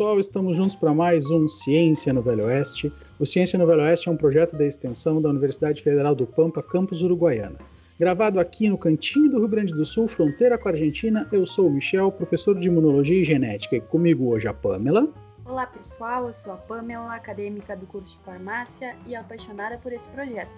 Olá pessoal, estamos juntos para mais um Ciência no Velho Oeste. O Ciência no Velho Oeste é um projeto da extensão da Universidade Federal do Pampa, campus Uruguaiana. Gravado aqui no cantinho do Rio Grande do Sul, fronteira com a Argentina, eu sou o Michel, professor de Imunologia e Genética, e comigo hoje a Pamela. Olá pessoal, eu sou a Pamela, acadêmica do curso de farmácia e apaixonada por esse projeto.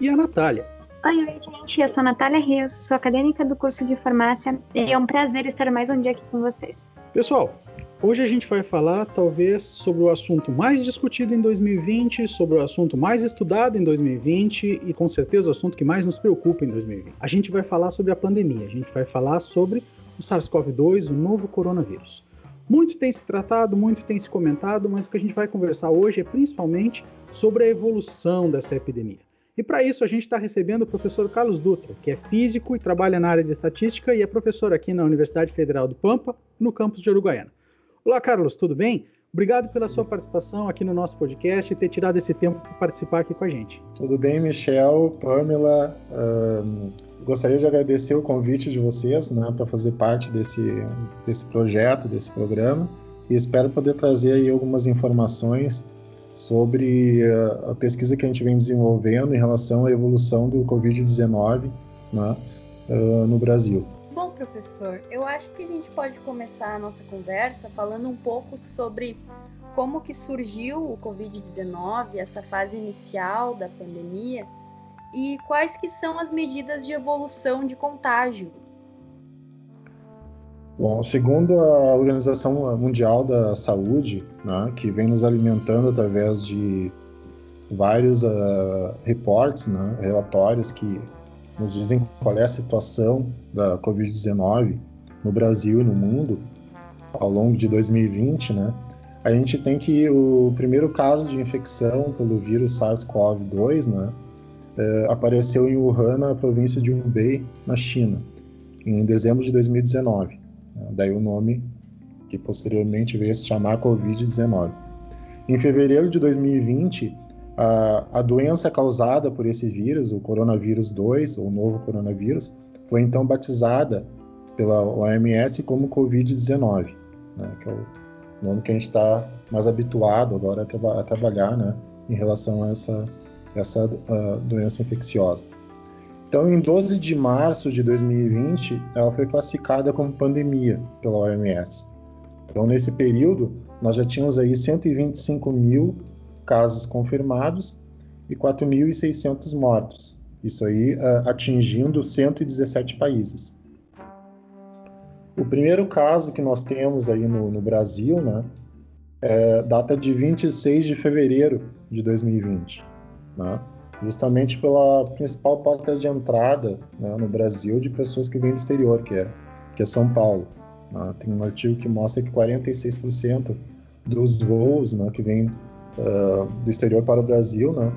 E a Natália. Oi, oi, gente, eu sou a Natália Rios, sou acadêmica do curso de farmácia e é um prazer estar mais um dia aqui com vocês. Pessoal, Hoje a gente vai falar, talvez, sobre o assunto mais discutido em 2020, sobre o assunto mais estudado em 2020 e, com certeza, o assunto que mais nos preocupa em 2020. A gente vai falar sobre a pandemia, a gente vai falar sobre o SARS-CoV-2, o novo coronavírus. Muito tem se tratado, muito tem se comentado, mas o que a gente vai conversar hoje é principalmente sobre a evolução dessa epidemia. E para isso a gente está recebendo o professor Carlos Dutra, que é físico e trabalha na área de estatística e é professor aqui na Universidade Federal do Pampa, no campus de Uruguaiana. Olá, Carlos, tudo bem? Obrigado pela sua participação aqui no nosso podcast e ter tirado esse tempo para participar aqui com a gente. Tudo bem, Michel, Pamela. Um, gostaria de agradecer o convite de vocês né, para fazer parte desse, desse projeto, desse programa, e espero poder trazer aí algumas informações sobre a, pesquisa que a gente vem desenvolvendo em relação à evolução do Covid-19 né, no Brasil. Professor, eu acho que a gente pode começar a nossa conversa falando um pouco sobre como que surgiu o Covid-19, essa fase inicial da pandemia, e quais que são as medidas de evolução de contágio. Bom, segundo a Organização Mundial da Saúde, né, que vem nos alimentando através de vários uh, reportes, né, relatórios que nos dizem qual é a situação da Covid-19 no Brasil e no mundo ao longo de 2020, né? A gente tem que o primeiro caso de infecção pelo vírus SARS-CoV-2, né, é, apareceu em Wuhan, na província de Hubei, na China, em dezembro de 2019. Daí o nome que posteriormente veio se chamar Covid-19. Em fevereiro de 2020, a, a doença causada por esse vírus, o coronavírus 2, ou novo coronavírus, foi então batizada pela OMS como Covid-19, né, que é o nome que a gente está mais habituado agora a, tra a trabalhar né, em relação a essa, essa uh, doença infecciosa. Então, em 12 de março de 2020, ela foi classificada como pandemia pela OMS. Então, nesse período, nós já tínhamos aí 125 mil casos confirmados e 4.600 mortos. Isso aí uh, atingindo 117 países. O primeiro caso que nós temos aí no, no Brasil, né, é, data de 26 de fevereiro de 2020, né, justamente pela principal porta de entrada né, no Brasil de pessoas que vêm do exterior, que é, que é São Paulo. Né. Tem um artigo que mostra que 46% dos voos né, que vêm uh, do exterior para o Brasil, né,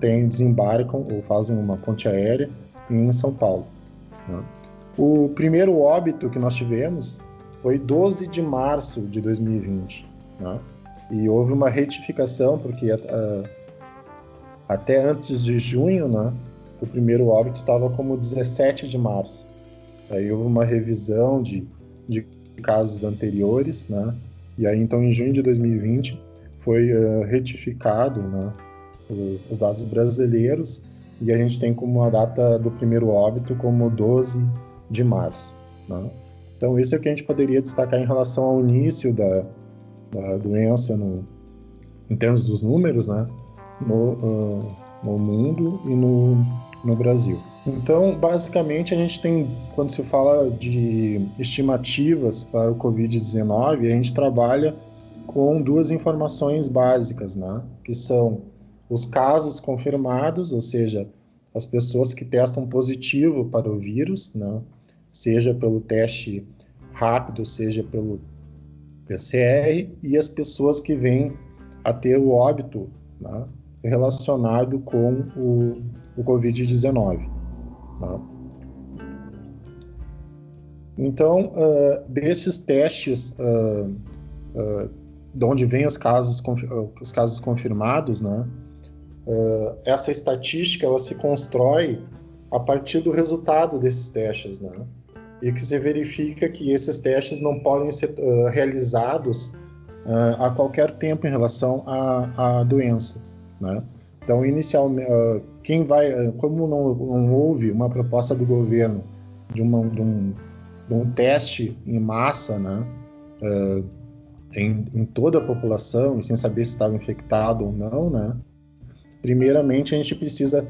tem, desembarcam ou fazem uma ponte aérea em São Paulo. Né. O primeiro óbito que nós tivemos foi 12 de março de 2020. Né, e houve uma retificação, porque uh, até antes de junho, né, o primeiro óbito estava como 17 de março. Aí houve uma revisão de, de casos anteriores, né? E aí então em junho de 2020 foi uh, retificado né, os, os, dados brasileiros e a gente tem como a data do primeiro óbito como 12 de março. Né? Então isso é o que a gente poderia destacar em relação ao início da, da doença no, em termos dos números, né, no, uh, no mundo e no, no Brasil. Então, basicamente, a gente tem, quando se fala de estimativas para o Covid-19, a gente trabalha com duas informações básicas, né? Que são os casos confirmados, ou seja, as pessoas que testam positivo para o vírus, né? Seja pelo teste rápido, seja pelo PCR, e as pessoas que vêm a ter o óbito né? relacionado com o, o Covid-19. Né? Então, uh, desses testes uh, uh, de onde vêm os casos, os casos confirmados, né? Uh, essa estatística ela se constrói a partir do resultado desses testes, né? e que se verifica que esses testes não podem ser uh, realizados uh, a qualquer tempo em relação à, à doença. Né? Então, inicialmente, quem vai, como não, não, houve uma proposta do governo de, uma, de, um, de um, teste em massa, né, em, em, toda a população, sem saber se estava infectado ou não, né, primeiramente a gente precisa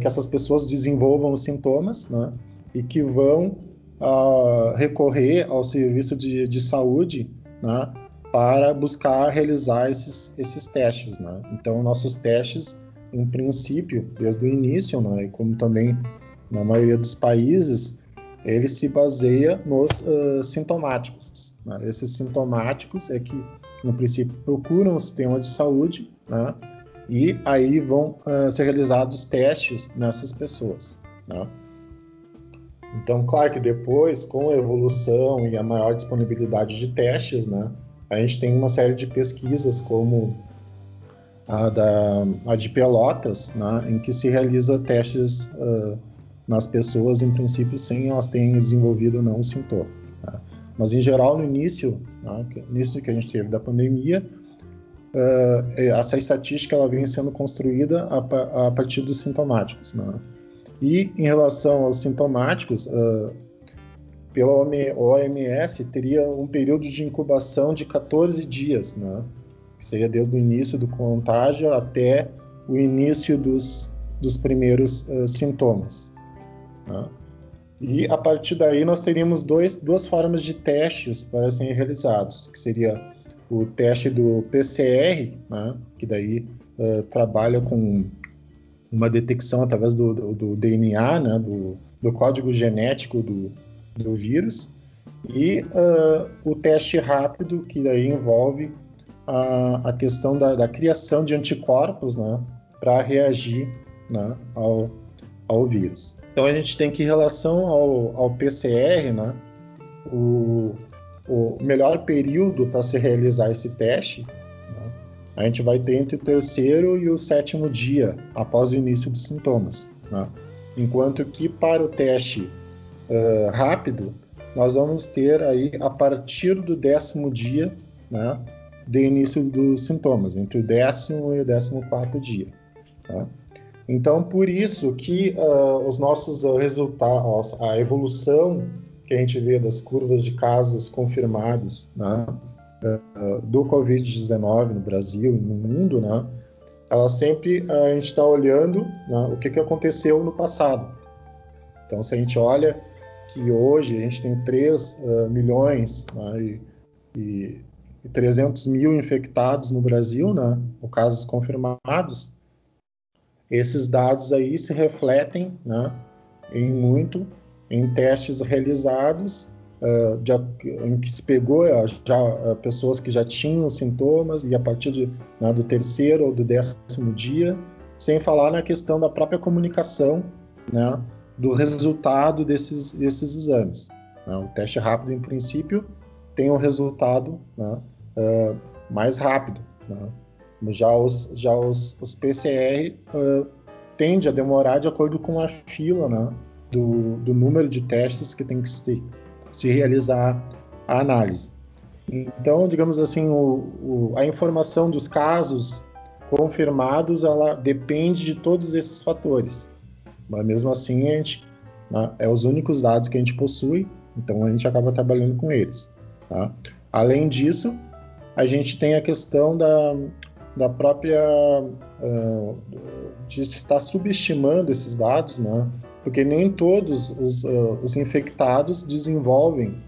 que essas pessoas desenvolvam os sintomas, né, e que vão uh, recorrer ao serviço de, de saúde né, para buscar realizar esses, esses testes. Né? Então, nossos testes, em princípio, desde o início, né, e como também na maioria dos países, ele se baseia nos uh, sintomáticos. Né? Esses sintomáticos é que, no princípio, procuram o sistema de saúde né? e aí vão uh, ser realizados testes nessas pessoas. Né? Então, claro que depois, com a evolução e a maior disponibilidade de testes, né, a gente tem uma série de pesquisas como a, da, a de Pelotas, né, em que se realiza testes uh, nas pessoas, em princípio, sem elas terem desenvolvido ou não o sintoma. Né. Mas, em geral, no início, né, início que a gente teve da pandemia, uh, essa estatística ela vem sendo construída a, a partir dos sintomáticos. Né. E em relação aos sintomáticos, uh, pela OMS, teria um período de incubação de 14 dias, né? que seria desde o início do contágio até o início dos, dos primeiros uh, sintomas. Né? E a partir daí nós teríamos dois, duas formas de testes para serem realizados, que seria o teste do PCR, né? que daí uh, trabalha com uma detecção através do, do, do DNA, né, do, do, código genético do, vírus, e uh, o teste rápido, que daí envolve a, a questão da, da, criação de anticorpos né, para reagir né, ao, ao vírus. Então a gente tem que, em relação ao, ao PCR, né, o, o melhor período para se realizar esse teste a gente vai ter entre o terceiro e o sétimo dia após o início dos sintomas. Né? Enquanto que para o teste uh, rápido, nós vamos ter aí a partir do décimo dia né, de início dos sintomas, entre o décimo e o décimo quarto dia. Tá? Então, por isso que uh, os nossos uh, resultados, a evolução que a gente vê das curvas de casos confirmados, né, uh, do Covid-19 no Brasil e no mundo, né, ela sempre a gente está olhando né, o que, que aconteceu no passado. Então, se a gente olha que hoje a gente tem 3 uh, milhões né, e, e 300 mil infectados no Brasil, né, ou casos confirmados, esses dados aí se refletem né, em muito em testes realizados uh, de, em que se pegou uh, já uh, pessoas que já tinham sintomas e a partir de, né, do terceiro ou do décimo dia, sem falar na questão da própria comunicação, né, do resultado desses, desses exames. Né? O teste rápido, em princípio, tem um resultado né, mais rápido. Né? Já os, já os, os PCR uh, tende a demorar de acordo com a fila né, do, do, número de testes que tem que ser se realizar a análise. Então, digamos assim, o, o, a informação dos casos confirmados, ela depende de todos esses fatores. Mas mesmo assim, a gente, né, é os únicos dados que a gente possui, então a gente acaba trabalhando com eles. Tá? Além disso, a gente tem a questão da, da própria uh, de estar subestimando esses dados, né? porque nem todos os, uh, os infectados desenvolvem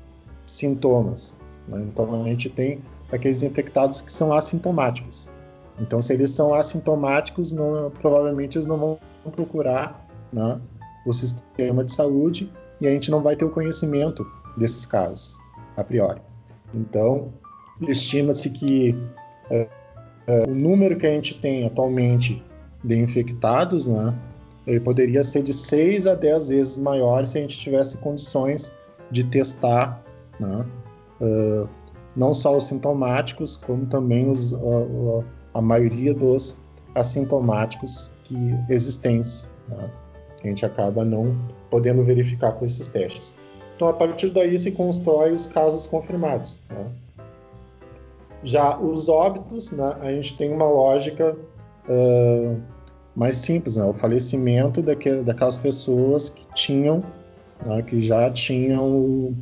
sintomas. Né? Então a gente tem aqueles infectados que são assintomáticos. Então, se eles são assintomáticos, não, provavelmente eles não vão procurar né, o sistema de saúde e a gente não vai ter o conhecimento desses casos, a priori. Então, estima-se que uh, uh, o número que a gente tem atualmente de infectados, né, ele poderia ser de 6 a 10 vezes maior se a gente tivesse condições de testar né? uh, não só os sintomáticos, como também os, a maioria dos assintomáticos que existentes, né? a gente acaba não podendo verificar com esses testes. Então, a partir daí se constrói os casos confirmados. Né? Já os óbitos, né, a gente tem uma lógica uh, mais simples, né? o falecimento daquelas, daquelas pessoas que tinham, né, que já tinham o,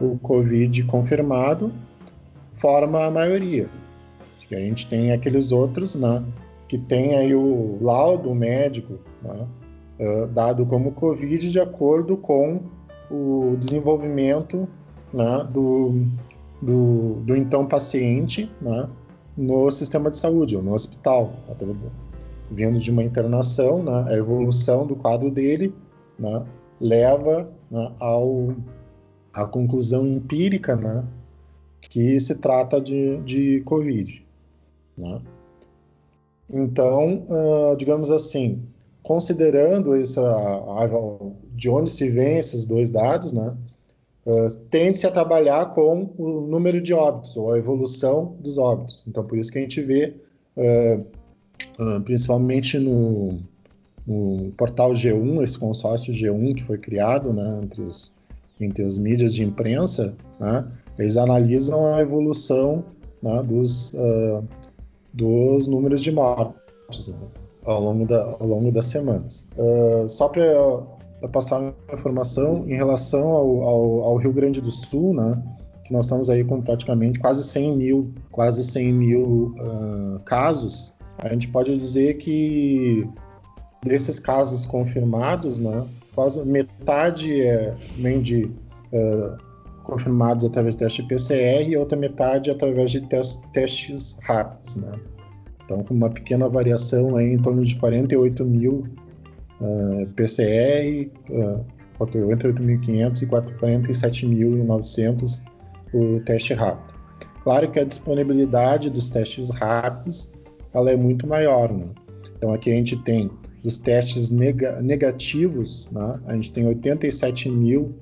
o Covid confirmado, forma a maioria. A gente tem aqueles outros, né, que tem aí o laudo médico né, uh, dado como Covid de acordo com o desenvolvimento né, do, do, do, então paciente né, no sistema de saúde, ou no hospital, vindo de uma internação, né, a evolução do quadro dele né, leva né, ao, à conclusão empírica né, que se trata de, de Covid. Né? Então, uh, digamos assim, considerando de onde se vêm esses dois dados, né, tende-se a trabalhar com o número de óbitos, ou a evolução dos óbitos. Então, por isso que a gente vê, uh, uh, principalmente no, no, portal G1, esse consórcio G1 que foi criado né, entre, os, entre as mídias de imprensa, né, eles analisam a evolução né, dos dos números de mortes né, ao, longo da, ao longo das semanas. Uh, só para passar uma informação em relação ao, ao, ao, Rio Grande do Sul, né, que nós estamos aí com praticamente quase 100 mil, quase 100 mil uh, casos, a gente pode dizer que desses casos confirmados, né, quase metade é, vem de uh, confirmados através de teste PCR e outra metade através de testes rápidos, né? Então, com uma pequena variação aí em torno de 48 mil PCR, uh, 48.500 e 47.900 o teste rápido. Claro que a disponibilidade dos testes rápidos ela é muito maior, né? Então aqui a gente tem os testes nega negativos, né? a gente tem 87 mil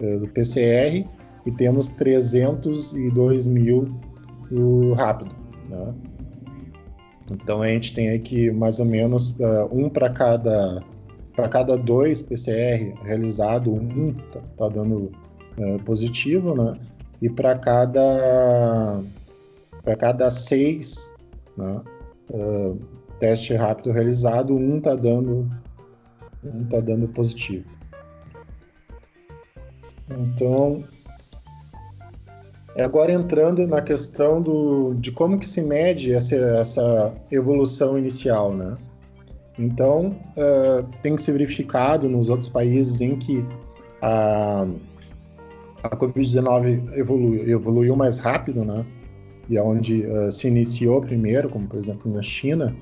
uh, do PCR e temos 302 mil do rápido. Né? Então a gente tem aqui mais ou menos uh, um para cada para cada dois PCR realizado, um tá, tá dando uh, positivo, né? E para cada para cada seis né, uh, teste rápido realizado, um tá dando um tá dando positivo. Então Agora entrando na questão do, de como que se mede essa, essa evolução inicial, né? Então, uh, tem se verificado nos outros países em que a, a Covid-19 evoluiu, mais rápido, né? E é onde uh, se iniciou primeiro, como por exemplo na China,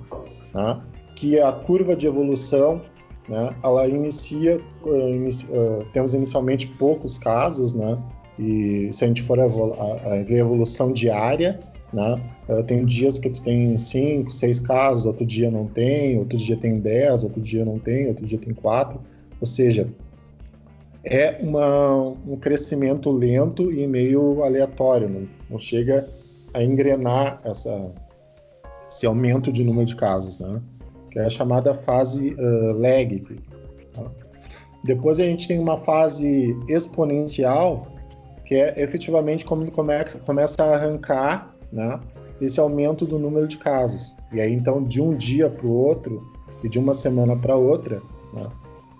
né? que a curva de evolução, né? Ela inicia, uh, temos inicialmente poucos casos, né? E se a gente for a, a ver a evolução diária, né? Uh, tem dias que tu tem 5, 6 casos, outro dia não tem, outro dia tem 10, outro dia não tem, outro dia tem 4. Ou seja, é uma, um crescimento lento e meio aleatório, não, não chega a engrenar essa, esse aumento de número de casos, né? que é a chamada fase uh, lag. Tá? Depois a gente tem uma fase exponencial, que é efetivamente começa, começa a arrancar né, esse aumento do número de casos. E aí, então, de um dia para o outro e de uma semana para outra, né,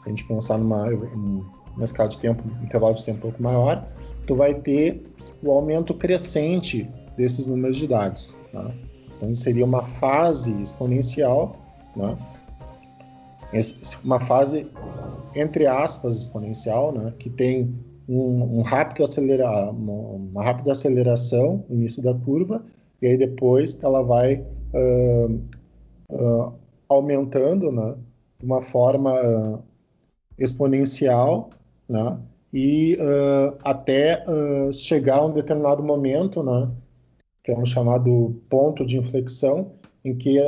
se a gente pensar numa, numa escala de tempo, um intervalo de tempo um pouco maior, tu vai ter o aumento crescente desses números de dados. Né? Então, seria uma fase exponencial, né? uma fase, entre aspas, exponencial, né? que tem um, um rápido acelera, uma, uma, rápida aceleração no início da curva, e aí depois ela vai uh, uh, aumentando né, de uma forma uh, exponencial, né, e até chegar a um determinado momento, né, que é um chamado ponto de inflexão, em que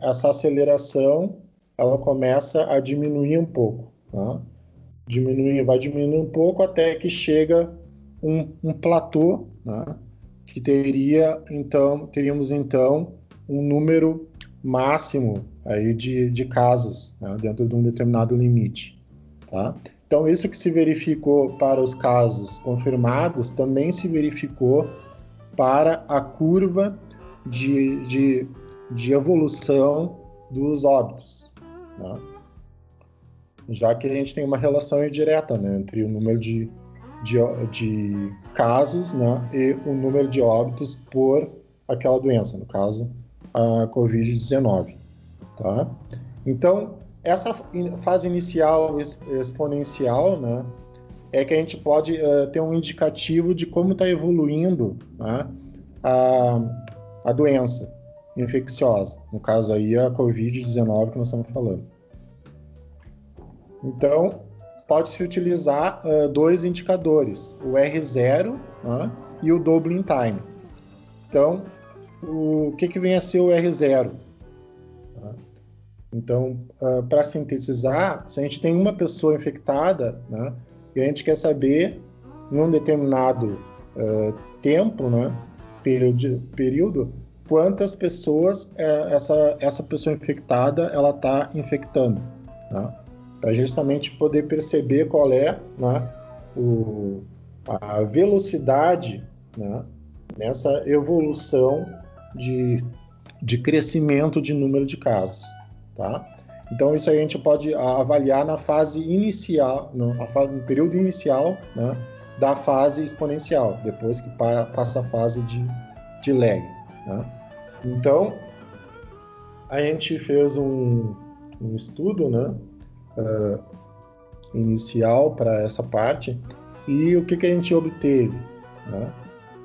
essa aceleração ela começa a diminuir um pouco. Né? Diminui, vai diminuindo um pouco até que chega um, um platô, né? que teria então teríamos então um número máximo aí de, de casos né? dentro de um determinado limite, tá? Então, isso que se verificou para os casos confirmados também se verificou para a curva de, de, de evolução dos óbitos. Né? Já que a gente tem uma relação indireta né, entre o número de, de, de casos né, e o número de óbitos por aquela doença, no caso, a Covid-19. Tá? Então, essa fase inicial exponencial, né, é que a gente pode uh, ter um indicativo de como está evoluindo né, a, a doença infecciosa, no caso aí a Covid-19 que nós estamos falando. Então, pode-se utilizar uh, dois indicadores, o R0 né, e o Doubling Time. Então, o que, que vem a ser o R0? Então, uh, ah, para sintetizar, se a gente tem uma pessoa infectada, né, e a gente quer saber, num determinado uh, tempo, né, período, período, quantas pessoas uh, essa, essa pessoa infectada ela está infectando, né, para justamente poder perceber qual é né, o, a velocidade né, nessa evolução de, de crescimento de número de casos. Tá? Então isso a gente pode avaliar na fase inicial, no, no período inicial né, da fase exponencial, depois que passa a fase de, de lag. Né? Então a gente fez um, um estudo né, uh, inicial para essa parte e o que, que a gente obteve? Né?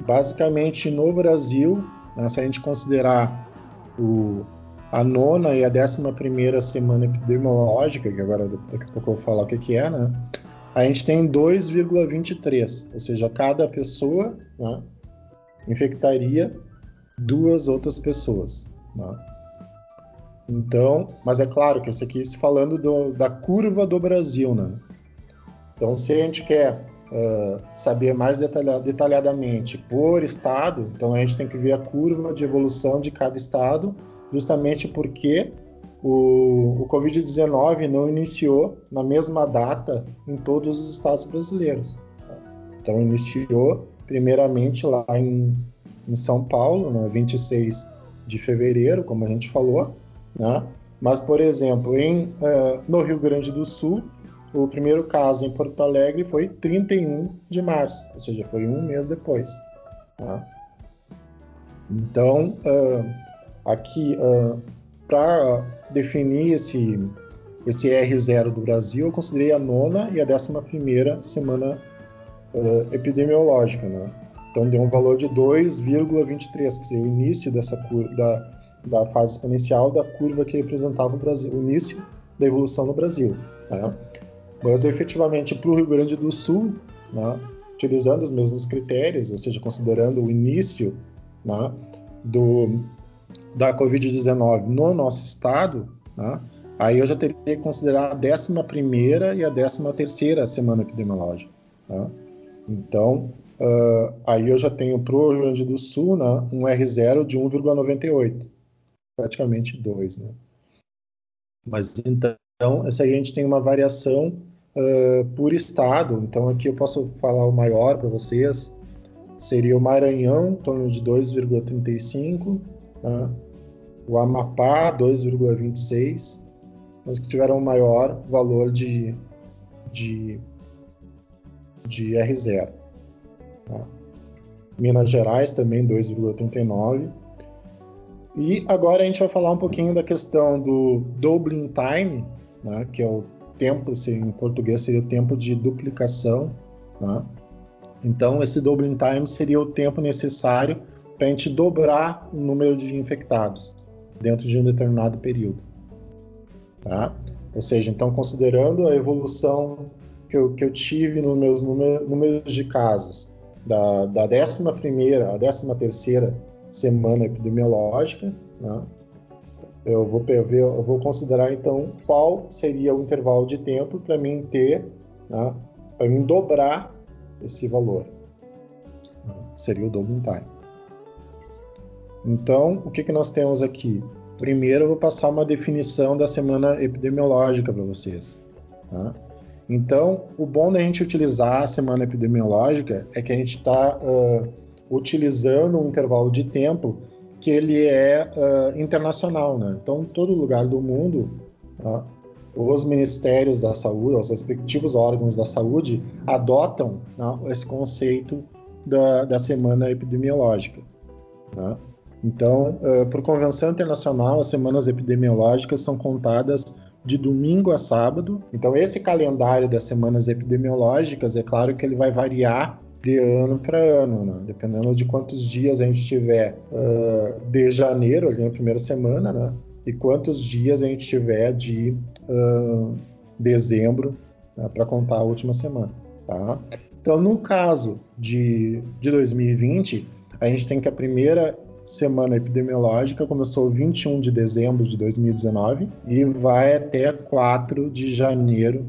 Basicamente no Brasil, né, se a gente considerar o, a nona e a décima primeira semana epidemiológica, que agora daqui a pouco eu vou falar o que, que é, né? A gente tem 2,23, ou seja, cada pessoa né, infectaria duas outras pessoas. Né? Então, mas é claro que isso aqui se falando do, da curva do Brasil, né? Então, se a gente quer uh, saber mais detalhadamente por estado, então a gente tem que ver a curva de evolução de cada estado justamente porque o, o Covid-19 não iniciou na mesma data em todos os estados brasileiros. Então, iniciou primeiramente lá em, em São Paulo, no né, 26 de fevereiro, como a gente falou, né? mas, por exemplo, em, uh, no Rio Grande do Sul, o primeiro caso em Porto Alegre foi 31 de março, ou seja, foi um mês depois. Tá? Então, uh, Aqui, uh, para definir esse, esse R0 do Brasil, eu considerei a nona e a décima primeira semana uh, epidemiológica, né? Então deu um valor de 2,23, que seria o início dessa curva, da fase exponencial da curva que representava o Brasil, o início da evolução no Brasil. Né? Mas efetivamente para o Rio Grande do Sul, né, utilizando os mesmos critérios, ou seja, considerando o início né, do, da Covid-19 no nosso estado, né, aí eu já teria que considerar a 11 e a 13 semana epidemiológica. Né? Então, uh, aí eu já tenho para o Rio Grande do Sul né, um R0 de 1,98, praticamente 2. Né? Mas então, aí a gente tem uma variação uh, por estado. Então, aqui eu posso falar o maior para vocês. Seria o Maranhão, em torno de 2,35. Né? o Amapá 2,26, os que tiveram maior valor de, de, de R0. Tá? Minas Gerais também 2,39. E agora a gente vai falar um pouquinho da questão do doubling time, né, que é o tempo, em português seria tempo de duplicação. Né? Então, esse doubling time seria o tempo necessário para a gente dobrar o número de infectados dentro de um determinado período. Tá? Ou seja, então considerando a evolução que eu, que eu tive nos meus números de casos da, da 11 à 13 terceira semana epidemiológica, né? eu, vou ver, eu vou considerar então qual seria o intervalo de tempo para mim ter, né? para mim dobrar esse valor. Seria o double time. Então, o que, que nós temos aqui? Primeiro, eu vou passar uma definição da semana epidemiológica para vocês. Tá? Então, o bom da gente utilizar a semana epidemiológica é que a gente está uh, utilizando um intervalo de tempo que ele é uh, internacional, né? Então, todo lugar do mundo, uh, os ministérios da saúde, os respectivos órgãos da saúde, adotam né, esse conceito da, da semana epidemiológica. Né? Então, uh, por convenção internacional, as semanas epidemiológicas são contadas de domingo a sábado. Então, esse calendário das semanas epidemiológicas, é claro que ele vai variar de ano para ano, né? dependendo de quantos dias a gente tiver uh, de janeiro, ali na primeira semana, né? e quantos dias a gente tiver de uh, dezembro né? para contar a última semana. Tá? Então, no caso de, de 2020, a gente tem que a primeira semana epidemiológica começou 21 de dezembro de 2019 e vai até 4 de janeiro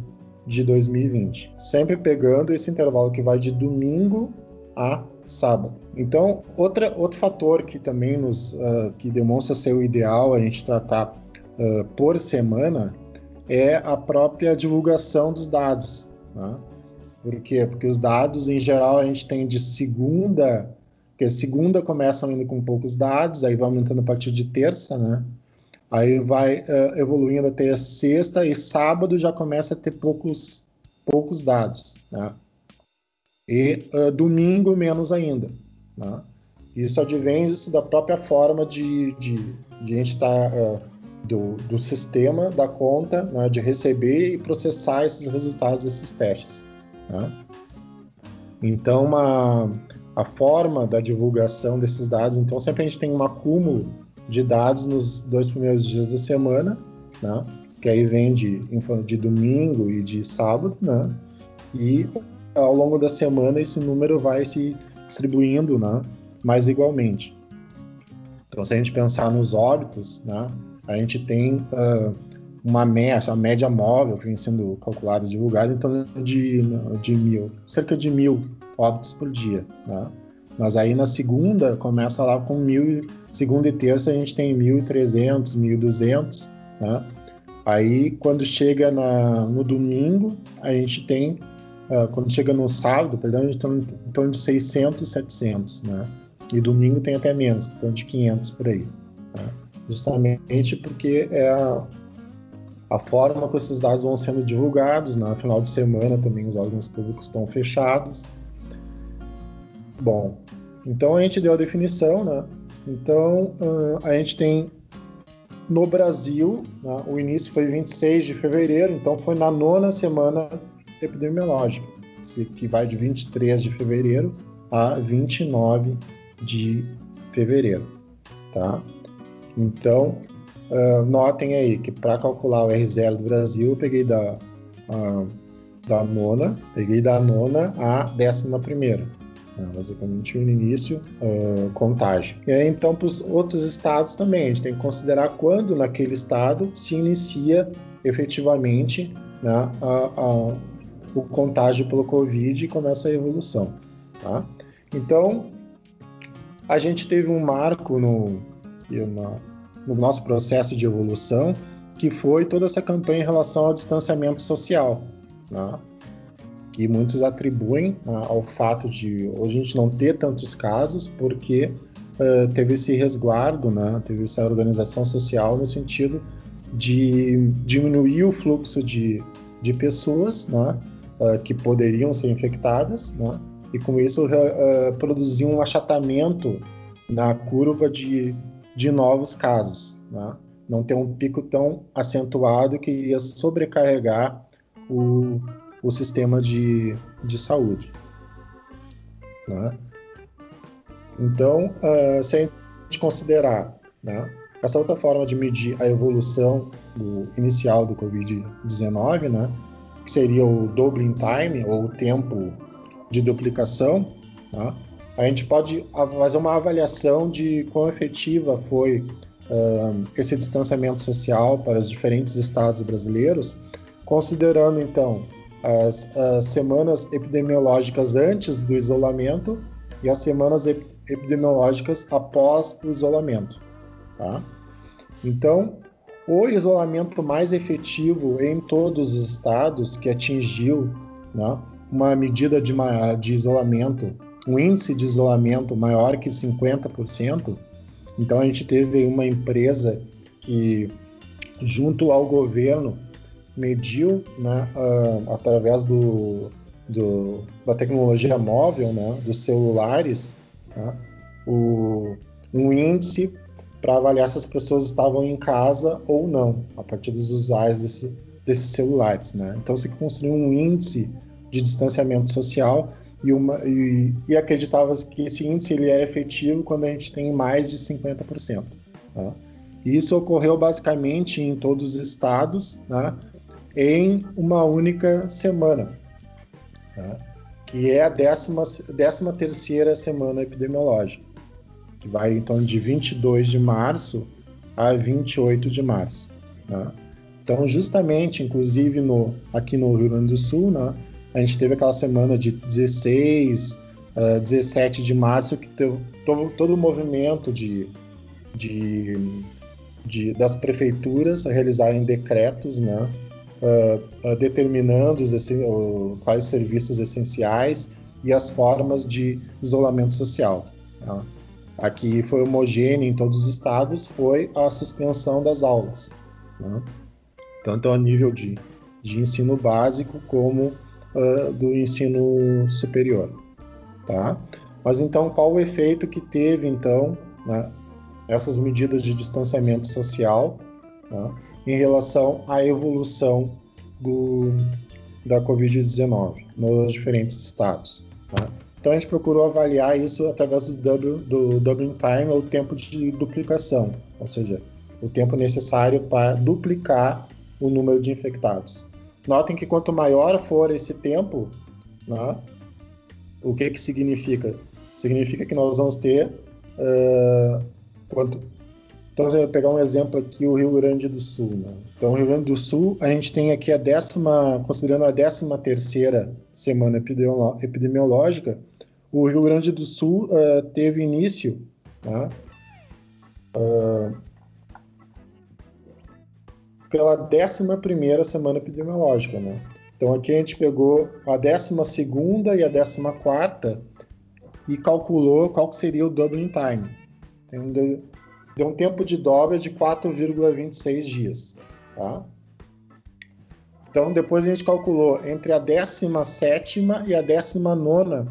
de 2020. Sempre pegando esse intervalo que vai de domingo a sábado. Então, outra, outro fator que também nos uh, que demonstra ser o ideal a gente tratar uh, por semana é a própria divulgação dos dados. Né? Por quê? Porque os dados, em geral, a gente tem de segunda porque segunda começa ainda com poucos dados, aí vai aumentando a partir de terça, né? Aí vai uh, evoluindo até a sexta e sábado já começa a ter poucos, poucos dados, né? E uh, domingo menos ainda, né? Isso advém da própria forma de, de, de a gente estar tá, uh, do, do, sistema da conta né, de receber e processar esses resultados desses testes. Né? Então, uma, a forma da divulgação desses dados. Então, sempre a gente tem um acúmulo de dados nos dois primeiros dias da semana, né? que aí vem de, de domingo e de sábado, né? e ao longo da semana esse número vai se distribuindo né? mais igualmente. Então, se a gente pensar nos óbitos, né? a gente tem uh, uma média, a média móvel que vem sendo calculada e divulgada em torno de, de mil, cerca de mil óbitos por dia, né? Mas aí na segunda começa lá com mil, segunda e terça a gente tem 1.300, 1.200, né? Aí quando chega na, no domingo a gente tem, uh, quando chega no sábado, perdão, a gente tem em torno de 600, 700, né? E domingo tem até menos, em torno de 500 por aí. Né? Justamente porque é a, a forma que esses dados vão sendo divulgados, né? final de semana também os órgãos públicos estão fechados, Bom, então a gente deu a definição, né? Então uh, a gente tem no Brasil, né, o início foi 26 de fevereiro, então foi na nona semana epidemiológica, que vai de 23 de fevereiro a 29 de fevereiro, tá? Então uh, notem aí que para calcular o R0 do Brasil eu peguei da uh, da nona, peguei da nona à décima primeira. Né, basicamente no início, uh, contágio. E aí, então, para os outros estados também, a gente tem que considerar quando naquele estado se inicia efetivamente né, a, a, o contágio pelo Covid e começa a evolução. Tá? Então, a gente teve um marco no, no nosso processo de evolução, que foi toda essa campanha em relação ao distanciamento social. Né? Que muitos atribuem uh, ao fato de hoje a gente não ter tantos casos, porque uh, teve esse resguardo, né, teve essa organização social no sentido de diminuir o fluxo de, de pessoas né, uh, que poderiam ser infectadas, né, e com isso produzir um achatamento na curva de, de novos casos. Né, não ter um pico tão acentuado que ia sobrecarregar o, o sistema de, de saúde. Né? Então, uh, se a gente considerar né, essa outra forma de medir a evolução do, inicial do Covid-19, né, que seria o doubling time, ou tempo de duplicação, né, a gente pode fazer uma avaliação de quão efetiva foi uh, esse distanciamento social para os diferentes estados brasileiros, considerando então as, as semanas epidemiológicas antes do isolamento e as semanas ep epidemiológicas após o isolamento. Tá? Então, o isolamento mais efetivo em todos os estados que atingiu né, uma medida de, de isolamento, um índice de isolamento maior que 50%. Então a gente teve uma empresa que, junto ao governo, mediu né, uh, através do, do, da tecnologia móvel, né, dos celulares, né, o, um índice para avaliar se as pessoas estavam em casa ou não, a partir dos usuários desse, desses celulares. Né? Então se construiu um índice de distanciamento social e, uma, e, e acreditava que esse índice ele era efetivo quando a gente tem mais de 50%. Tá? E isso ocorreu basicamente em todos os estados, né? Em uma única semana, tá? que é a 13 décima terceira semana epidemiológica, que vai torno de 22 de março a 28 de março. Tá? Então, justamente, inclusive no, aqui no Rio Grande do Sul, né, a gente teve aquela semana de 16, uh, 17 de março que teve todo, todo o movimento de, de, de, das prefeituras a realizarem decretos, né, uh, determinando quais serviços essenciais e as formas de isolamento social. Tá? Aqui foi homogêneo em todos os estados, foi a suspensão das aulas, né? tanto a nível de, de ensino básico como do ensino superior. Tá? Mas então, qual o efeito que teve então né, essas medidas de distanciamento social né, em relação à evolução do, da Covid-19 nos diferentes estados. Tá? Então a gente procurou avaliar isso através do, double, do doubling time, o tempo de duplicação, ou seja, o tempo necessário para duplicar o número de infectados. Notem que quanto maior for esse tempo, né, o que, que significa? Significa que nós vamos ter uh, quanto, então, se eu pegar um exemplo aqui, o Rio Grande do Sul. Né? Então, o Rio Grande do Sul, a gente tem aqui a décima, considerando a décima terceira semana epidemiológica, o Rio Grande do Sul uh, teve início tá? uh, pela décima primeira semana epidemiológica. Né? Então, aqui a gente pegou a décima segunda e a décima quarta e calculou qual seria o doubling time. Então, deu um tempo de dobra de 4,26 dias. Tá? Então, depois a gente calculou entre a 17 e a 19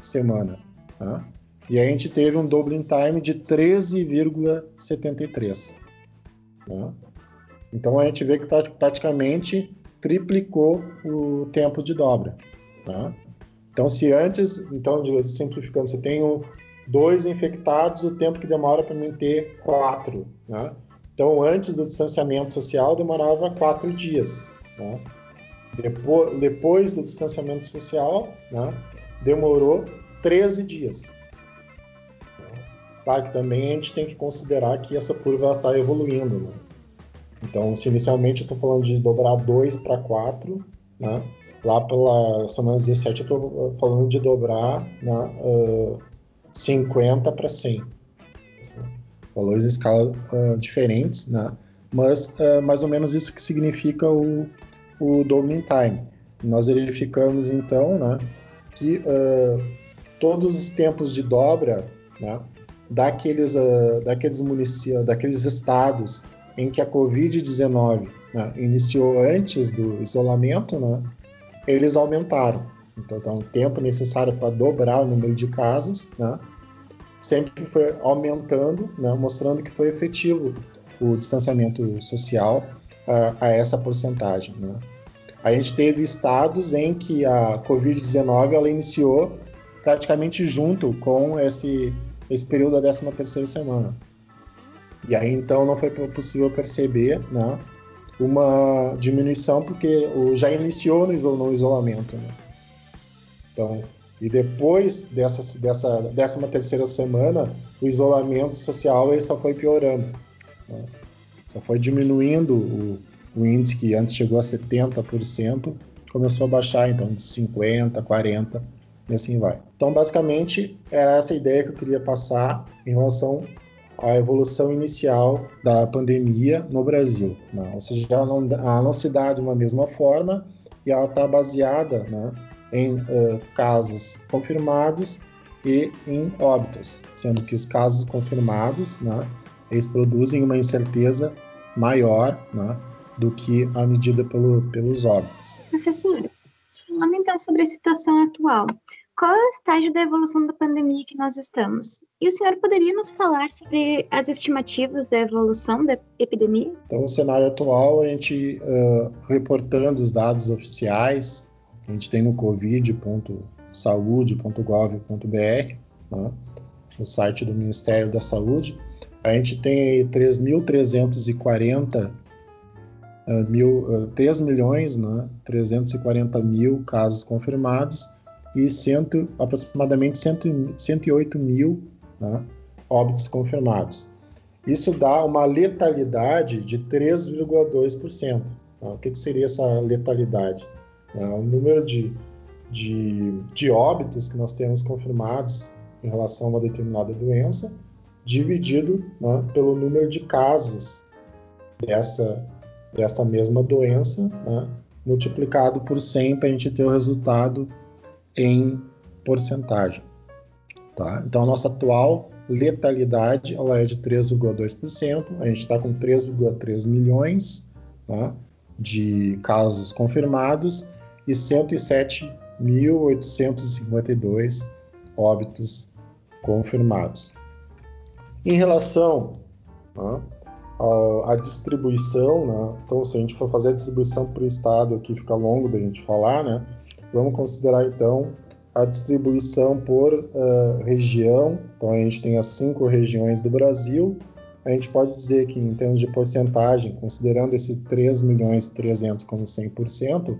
semana. Tá? E a gente teve um doubling time de 13,73. Tá? Então, a gente vê que praticamente triplicou o tempo de dobra. Tá? Então, se antes, então simplificando, você tem um, dois infectados, o tempo que demora para mim ter quatro. Né? Então, antes do distanciamento social, demorava quatro dias. Né? Depois, depois, do distanciamento social, né, demorou 13 dias. Claro que também a gente tem que considerar que essa curva está evoluindo. Né? Então, se inicialmente eu estou falando de dobrar 2 para 4, né? lá pela semana 17 eu estou falando de dobrar né, uh, 50 para 100. Valores em escala uh, diferentes, né? mas uh, mais ou menos isso que significa o, o doubling time. Nós verificamos então né, que uh, todos os tempos de dobra né, daqueles, daqueles municípios, daqueles estados em que a Covid-19 né, iniciou antes do isolamento, né, eles aumentaram. Então, então, o tempo necessário para dobrar o número de casos, né, sempre foi aumentando, né, mostrando que foi efetivo o distanciamento social uh, a essa porcentagem. Né. A gente teve estados em que a Covid-19 ela iniciou praticamente junto com esse, esse período da 13 terceira semana. E aí então não foi possível perceber né, uma diminuição porque já iniciou no, isolamento. Né? Então, e depois dessa, dessa 13 terceira semana, o isolamento social ele só foi piorando. Né? Só foi diminuindo o, o, índice que antes chegou a 70%, começou a baixar então de 50%, 40% e assim vai. Então, basicamente, era essa ideia que eu queria passar em relação a evolução inicial da pandemia no Brasil. Né? Ou seja, ela não, ela não, se dá de uma mesma forma e ela está baseada né, em uh, casos confirmados e em óbitos, sendo que os casos confirmados, né, eles produzem uma incerteza maior né, do que a medida pelo, pelos óbitos. Professor, falando então sobre a situação atual, qual é o estágio da evolução da pandemia que nós estamos? E o senhor poderia nos falar sobre as estimativas da evolução da epidemia? Então, no cenário atual, a gente, uh, reportando os dados oficiais, a gente tem no covid.saude.gov.br, né, no site do Ministério da Saúde, a gente tem 3.340 uh, mil, uh, 3 milhões, né, 340 mil casos confirmados e cento, aproximadamente 100, 108 mil né, óbitos confirmados. Isso dá uma letalidade de 3,2%. Tá? O que, que, seria essa letalidade? É o número de, de, de óbitos que nós temos confirmados em relação a uma determinada doença, dividido né, pelo número de casos dessa, dessa mesma doença, né, multiplicado por 100 para a gente ter o resultado em porcentagem. Tá? Então, a nossa atual letalidade ela é de 3,2%. A gente está com 3,3 milhões tá? de casos confirmados e 107.852 óbitos confirmados. Em relação tá? à distribuição, né? então se a gente for fazer a distribuição o estado, aqui fica longo da gente falar, né? Vamos considerar então a distribuição por uh, região. Então a gente tem as cinco regiões do Brasil. A gente pode dizer que em termos de porcentagem, considerando esses 3 milhões e 300 como 100%,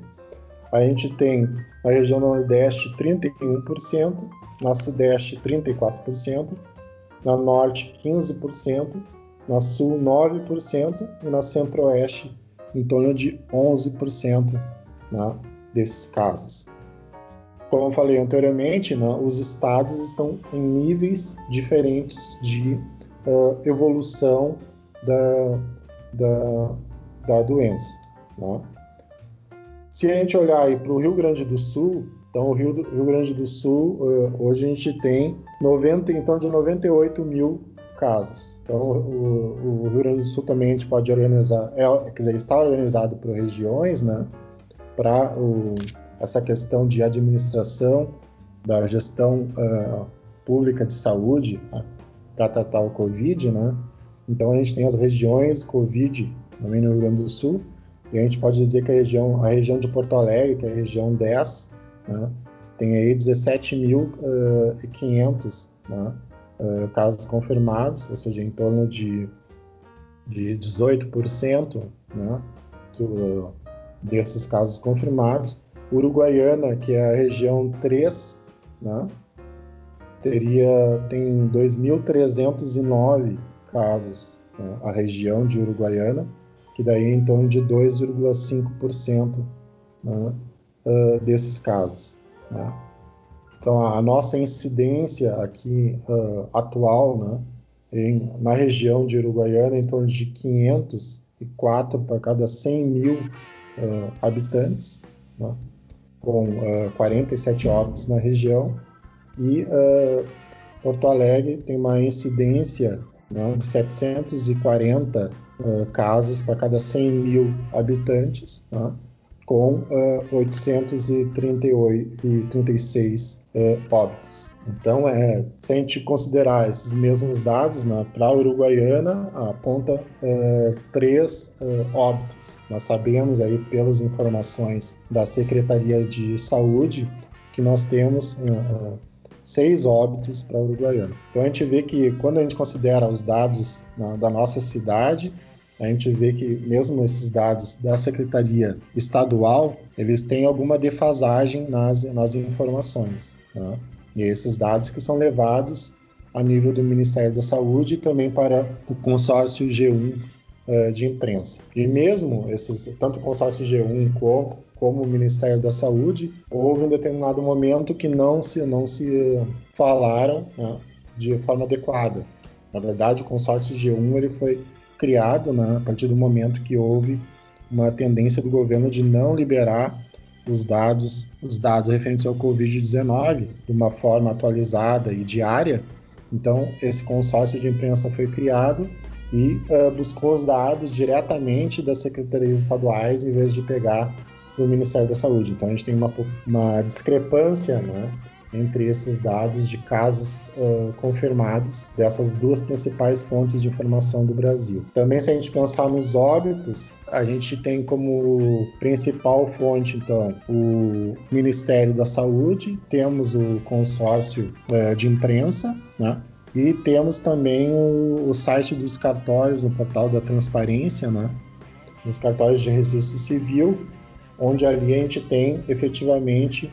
a gente tem na região Nordeste 31%, na Sudeste 34%, na Norte 15%, na Sul 9% e na Centro-Oeste em torno de 11%. Né? desses casos. Como eu falei anteriormente, né, os estados estão em níveis diferentes de uh, evolução da, da, da doença. Né? Se a gente olhar para o Rio Grande do Sul, então o Rio, do, Rio Grande do Sul, uh, hoje a gente tem 90, então de 98 mil casos. Então o, o, Rio Grande do Sul também a gente pode organizar, é, quer dizer, está organizado por regiões, né? para essa questão de administração da gestão uh, pública de saúde uh, para tratar o Covid, né? Então a gente tem as regiões Covid também no Rio Grande do Sul e a gente pode dizer que a região, a região de Porto Alegre, que é a região 10, né? tem aí 17.500 uh, né? uh, casos confirmados, ou seja, em torno de, de 18% né? do, desses casos confirmados. Uruguaiana, que é a região 3, né, teria, tem 2.309 casos, né, a região de Uruguaiana, que daí é em torno de 2,5% né, uh, desses casos. Né. Então, a, nossa incidência aqui uh, atual, né, em, na região de Uruguaiana, é em torno de 504 para cada 100 mil uh, habitantes, né, com uh, 47 óbitos na região, e Porto Alegre tem uma incidência né, de 740 casos para cada 100 mil habitantes, né, com uh, 836 uh, óbitos. Então, é, se a gente considerar esses mesmos dados, né, para a Uruguaiana aponta três óbitos. Nós sabemos aí pelas informações da Secretaria de Saúde que nós temos seis óbitos para Uruguaiana. Então a gente vê que quando a gente considera os dados né, da nossa cidade, a gente vê que mesmo esses dados da Secretaria Estadual, eles têm alguma defasagem nas, nas informações. Né? E esses dados que são levados a nível do Ministério da Saúde e também para o consórcio G1 eh, de imprensa. E mesmo esses, tanto o consórcio G1 como, como o Ministério da Saúde, houve um determinado momento que não se, não se falaram né, de forma adequada. Na verdade, o consórcio G1 ele foi criado né, a partir do momento que houve uma tendência do governo de não liberar os dados, os dados referentes ao Covid-19 de uma forma atualizada e diária. Então, esse consórcio de imprensa foi criado e uh, buscou os dados diretamente das secretarias estaduais em vez de pegar do Ministério da Saúde. Então, a gente tem uma, uma discrepância né, entre esses dados de casos uh, confirmados dessas duas principais fontes de informação do Brasil. Também, se a gente pensar nos óbitos, a gente tem como principal fonte, então, o Ministério da Saúde, temos o consórcio uh, de imprensa, né? E temos também o, o, site dos cartórios, o portal da transparência, né? Os cartórios de registro civil, onde ali a gente tem efetivamente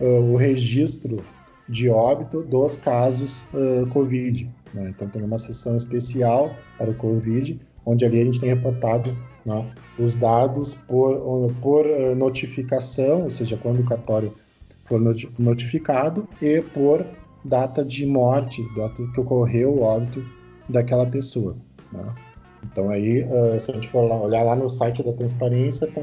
uh, o registro de óbito dos casos uh, Covid. Né? Então tem uma sessão especial para o Covid, onde ali a gente tem reportado né, os dados por, por notificação, ou seja, quando o cartório for notificado, e por data de morte, data que ocorreu o óbito daquela pessoa. Né? Então aí, uh, se a gente for lá, olhar lá no site da transparência, tá,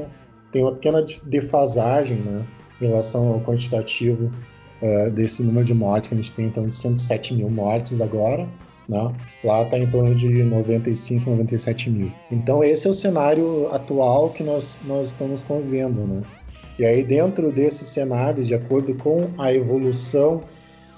tem uma pequena defasagem, né? em relação ao quantitativo uh, desse número de mortes, que a gente tem então de 107 mil mortes agora, né? lá está em torno de 95, 97 mil. Então esse é o cenário atual que nós, nós estamos convivendo. Né? E aí dentro desse cenário, de acordo com a evolução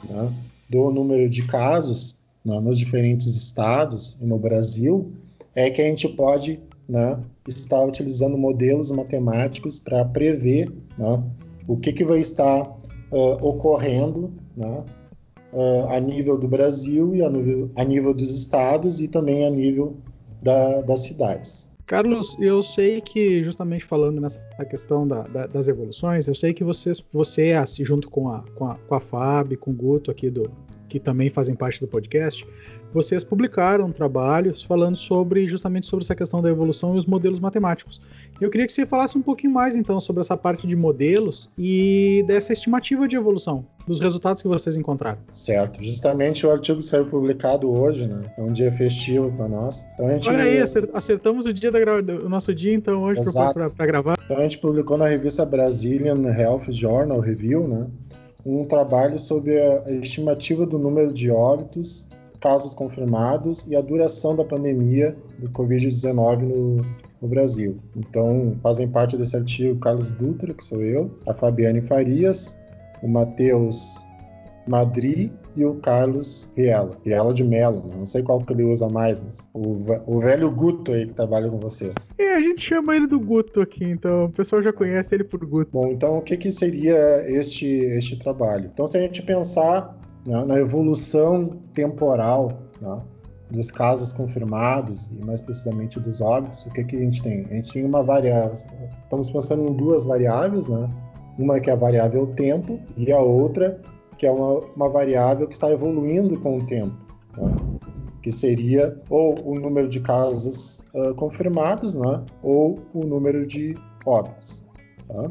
né, do número de casos né, nos diferentes estados e no Brasil, é que a gente pode né, estar utilizando modelos matemáticos para prever né, o que, que vai estar uh, ocorrendo uh, a nível do Brasil e a nível, a nível, dos estados e também a nível da, das cidades. Carlos, eu sei que justamente falando nessa questão da, da, das evoluções, eu sei que vocês, você, assim, junto com a, com a, com a Fábio, com o Guto aqui do, que também fazem parte do podcast, vocês publicaram trabalhos falando sobre justamente sobre essa questão da evolução e os modelos matemáticos. Eu queria que você falasse um pouquinho mais então sobre essa parte de modelos e dessa estimativa de evolução, dos resultados que vocês encontraram. Certo, justamente o artigo saiu publicado hoje, né? É um dia festivo para nós. Então gente... Olha aí, acertamos o dia da do nosso dia então hoje para gravar. Então a gente publicou na revista Brazilian Health Journal Review, né? Um trabalho sobre a estimativa do número de óbitos, casos confirmados e a duração da pandemia do Covid-19 no, no, Brasil. Então, fazem parte desse artigo Carlos Dutra, que sou eu, a Fabiane Farias, o Matheus Madri e o Carlos Riela. Riela de Mello, né? não sei qual que ele usa mais, mas o, o velho Guto aí que trabalha com vocês. É, a gente chama ele do Guto aqui, então o pessoal já conhece ele por Guto. Bom, então o que, que seria este, este trabalho? Então, se a gente pensar né, na evolução temporal né, dos casos confirmados e mais precisamente dos óbitos, o que, que a gente tem? A gente tem uma variável, estamos pensando em duas variáveis, né? Uma que é a variável tempo e a outra que é uma, uma variável que está evoluindo com o tempo, né? que seria ou o número de casos uh, confirmados, né? ou o número de óbitos. Tá?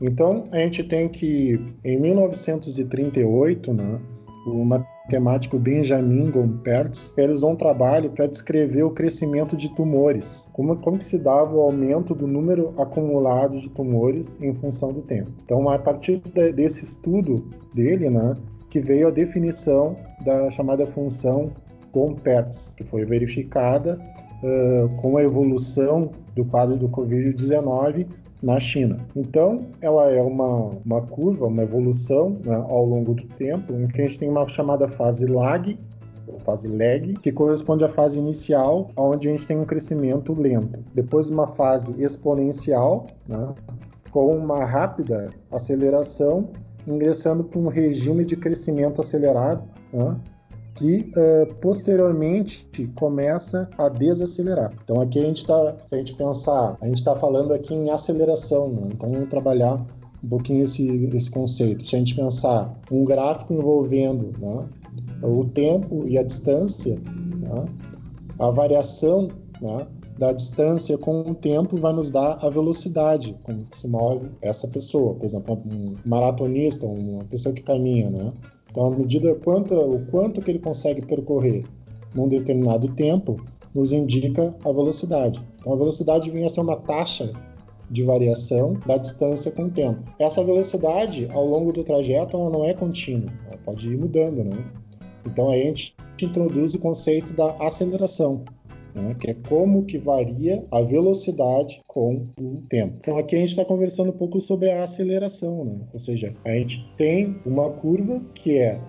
Então, a gente tem que, em 1938, né, o matemático Benjamin Gompertz realizou um trabalho para descrever o crescimento de tumores, como, como se dava o aumento do número acumulado de tumores em função do tempo. Então, a partir de, desse estudo dele, né, que veio a definição da chamada função Gompertz, que foi verificada uh, com a evolução do quadro do Covid-19 na China. Então, ela é uma, uma curva, uma evolução né, ao longo do tempo, em que a gente tem uma chamada fase lag, ou fase lag, que corresponde à fase inicial, onde a gente tem um crescimento lento. Depois, uma fase exponencial, né, com uma rápida aceleração, ingressando para um regime de crescimento acelerado, né, que uh, posteriormente começa a desacelerar. Então aqui a gente está, se a gente pensar, a gente está falando aqui em aceleração, né? então vamos trabalhar um pouquinho esse, esse conceito. Se a gente pensar um gráfico envolvendo né, o tempo e a distância, né, a variação né, da distância com o tempo vai nos dar a velocidade com que se move essa pessoa. Por exemplo, um maratonista, uma pessoa que caminha, né? Então, a medida quanto, o quanto que ele consegue percorrer num determinado tempo, nos indica a velocidade. Então, a velocidade vem a ser uma taxa de variação da distância com o tempo. Essa velocidade, ao longo do trajeto, ela não é contínua, ela pode ir mudando, né? Então, aí a gente introduz o conceito da aceleração, né? que é como que varia a velocidade com o tempo. Então, aqui a gente está conversando um pouco sobre a aceleração, né? ou seja, a gente tem uma curva que é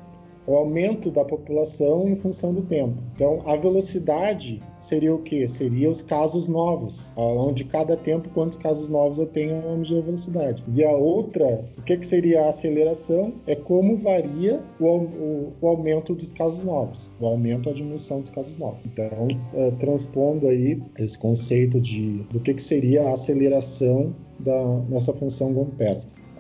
o aumento da população em função do tempo. Então, a velocidade seria o que? Seria os casos novos, onde cada tempo, quantos casos novos eu tenho, é a medida velocidade. E a outra, o que, que seria a aceleração? É como varia o, o, o aumento dos casos novos, o aumento ou a diminuição dos casos novos. Então, uh, transpondo aí esse conceito de do que, que seria a aceleração da nossa função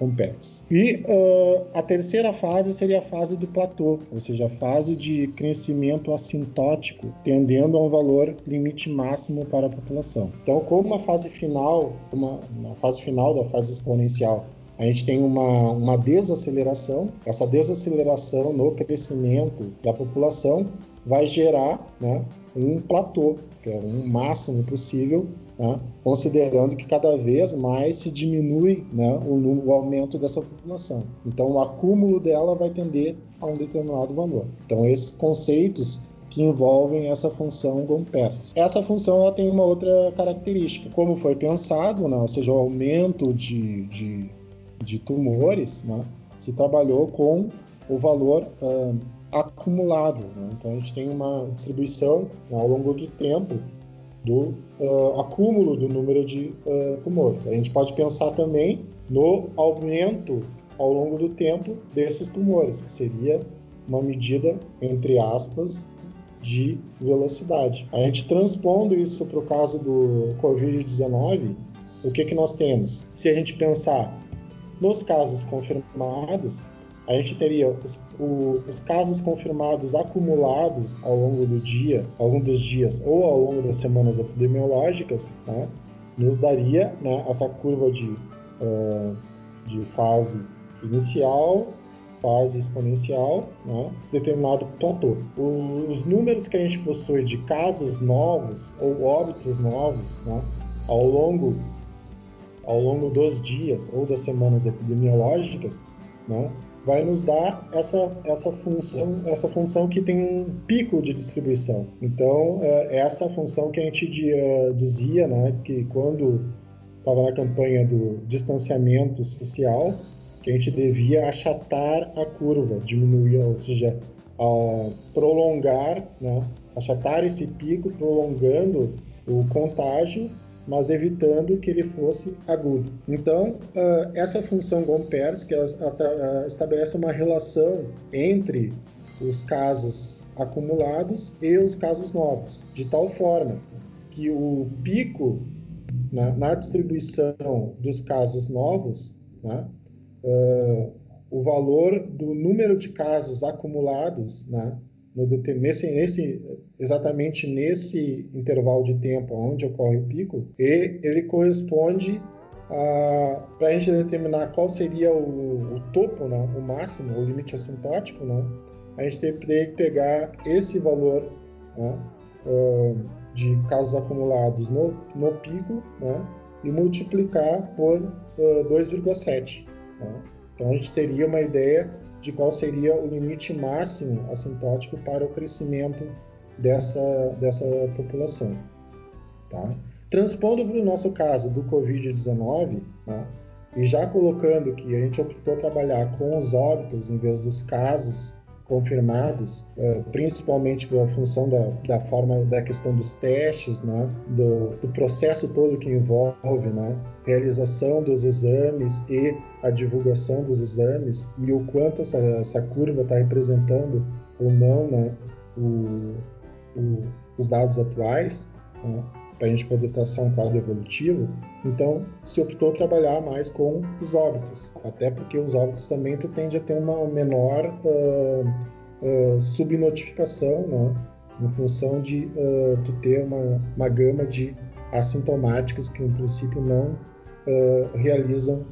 Gompers complex. E uh, a terceira fase seria a fase do platô, ou seja, a fase de crescimento assintótico, tendendo a um valor limite máximo para a população. Então, como uma fase final, uma, uma fase final da fase exponencial, a gente tem uma, uma desaceleração. Essa desaceleração no crescimento da população vai gerar né, um platô, que é um máximo possível né? considerando que cada vez mais se diminui né, o, o, aumento dessa população. Então, o acúmulo dela vai tender a um determinado valor. Então, esses conceitos que envolvem essa função Gompers. Essa função ela tem uma outra característica. Como foi pensado, né, ou seja, o aumento de, de, de tumores, né, se trabalhou com o valor uh, acumulado. Né? Então, a gente tem uma distribuição né, ao longo do tempo do uh, acúmulo do número de uh, tumores. A gente pode pensar também no aumento ao longo do tempo desses tumores, que seria uma medida, entre aspas, de velocidade. A gente transpondo isso para o caso do Covid-19, o que, que nós temos? Se a gente pensar nos casos confirmados, a gente teria os, o, os, casos confirmados acumulados ao longo do dia, ao longo dos dias ou ao longo das semanas epidemiológicas, né, nos daria né, essa curva de, uh, de fase inicial, fase exponencial, né, determinado platô. O, os números que a gente possui de casos novos ou óbitos novos né, ao longo ao longo dos dias ou das semanas epidemiológicas, né, vai nos dar essa, essa função essa função que tem um pico de distribuição. Então, é essa função que a gente dizia, né, que quando estava na campanha do distanciamento social, que a gente devia achatar a curva, diminuir, ou seja, prolongar, né, achatar esse pico, prolongando o contágio mas evitando que ele fosse agudo. Então, uh, essa função Gompers, que uh, estabelece uma relação entre os casos acumulados e os casos novos, de tal forma que o pico na, na distribuição dos casos novos, né, uh, o valor do número de casos acumulados né, no, nesse, nesse, exatamente nesse intervalo de tempo onde ocorre o pico, e ele corresponde para a gente determinar qual seria o, o, topo, né, o máximo, o limite assintótico, né, a gente teria que pegar esse valor né, uh, de casos acumulados no, no pico né, e multiplicar por uh, 2,7. Né. Então a gente teria uma ideia de qual seria o limite máximo assintótico para o crescimento dessa, dessa população. Tá? Transpondo para o nosso caso do Covid-19, tá? e já colocando que a gente optou trabalhar com os óbitos em vez dos casos confirmados, uh, principalmente pela função da, da, forma da questão dos testes, né, do, do, processo todo que envolve, né, realização dos exames e a divulgação dos exames e o quanto essa, essa curva está representando ou não, né, o, o, os dados atuais. Né, para a gente poder traçar um quadro evolutivo, então se optou trabalhar mais com os óbitos, até porque os óbitos também tu tende a ter uma menor uh, uh, subnotificação, né, em função de uh, tu ter uma, uma gama de assintomáticos que em princípio não realizam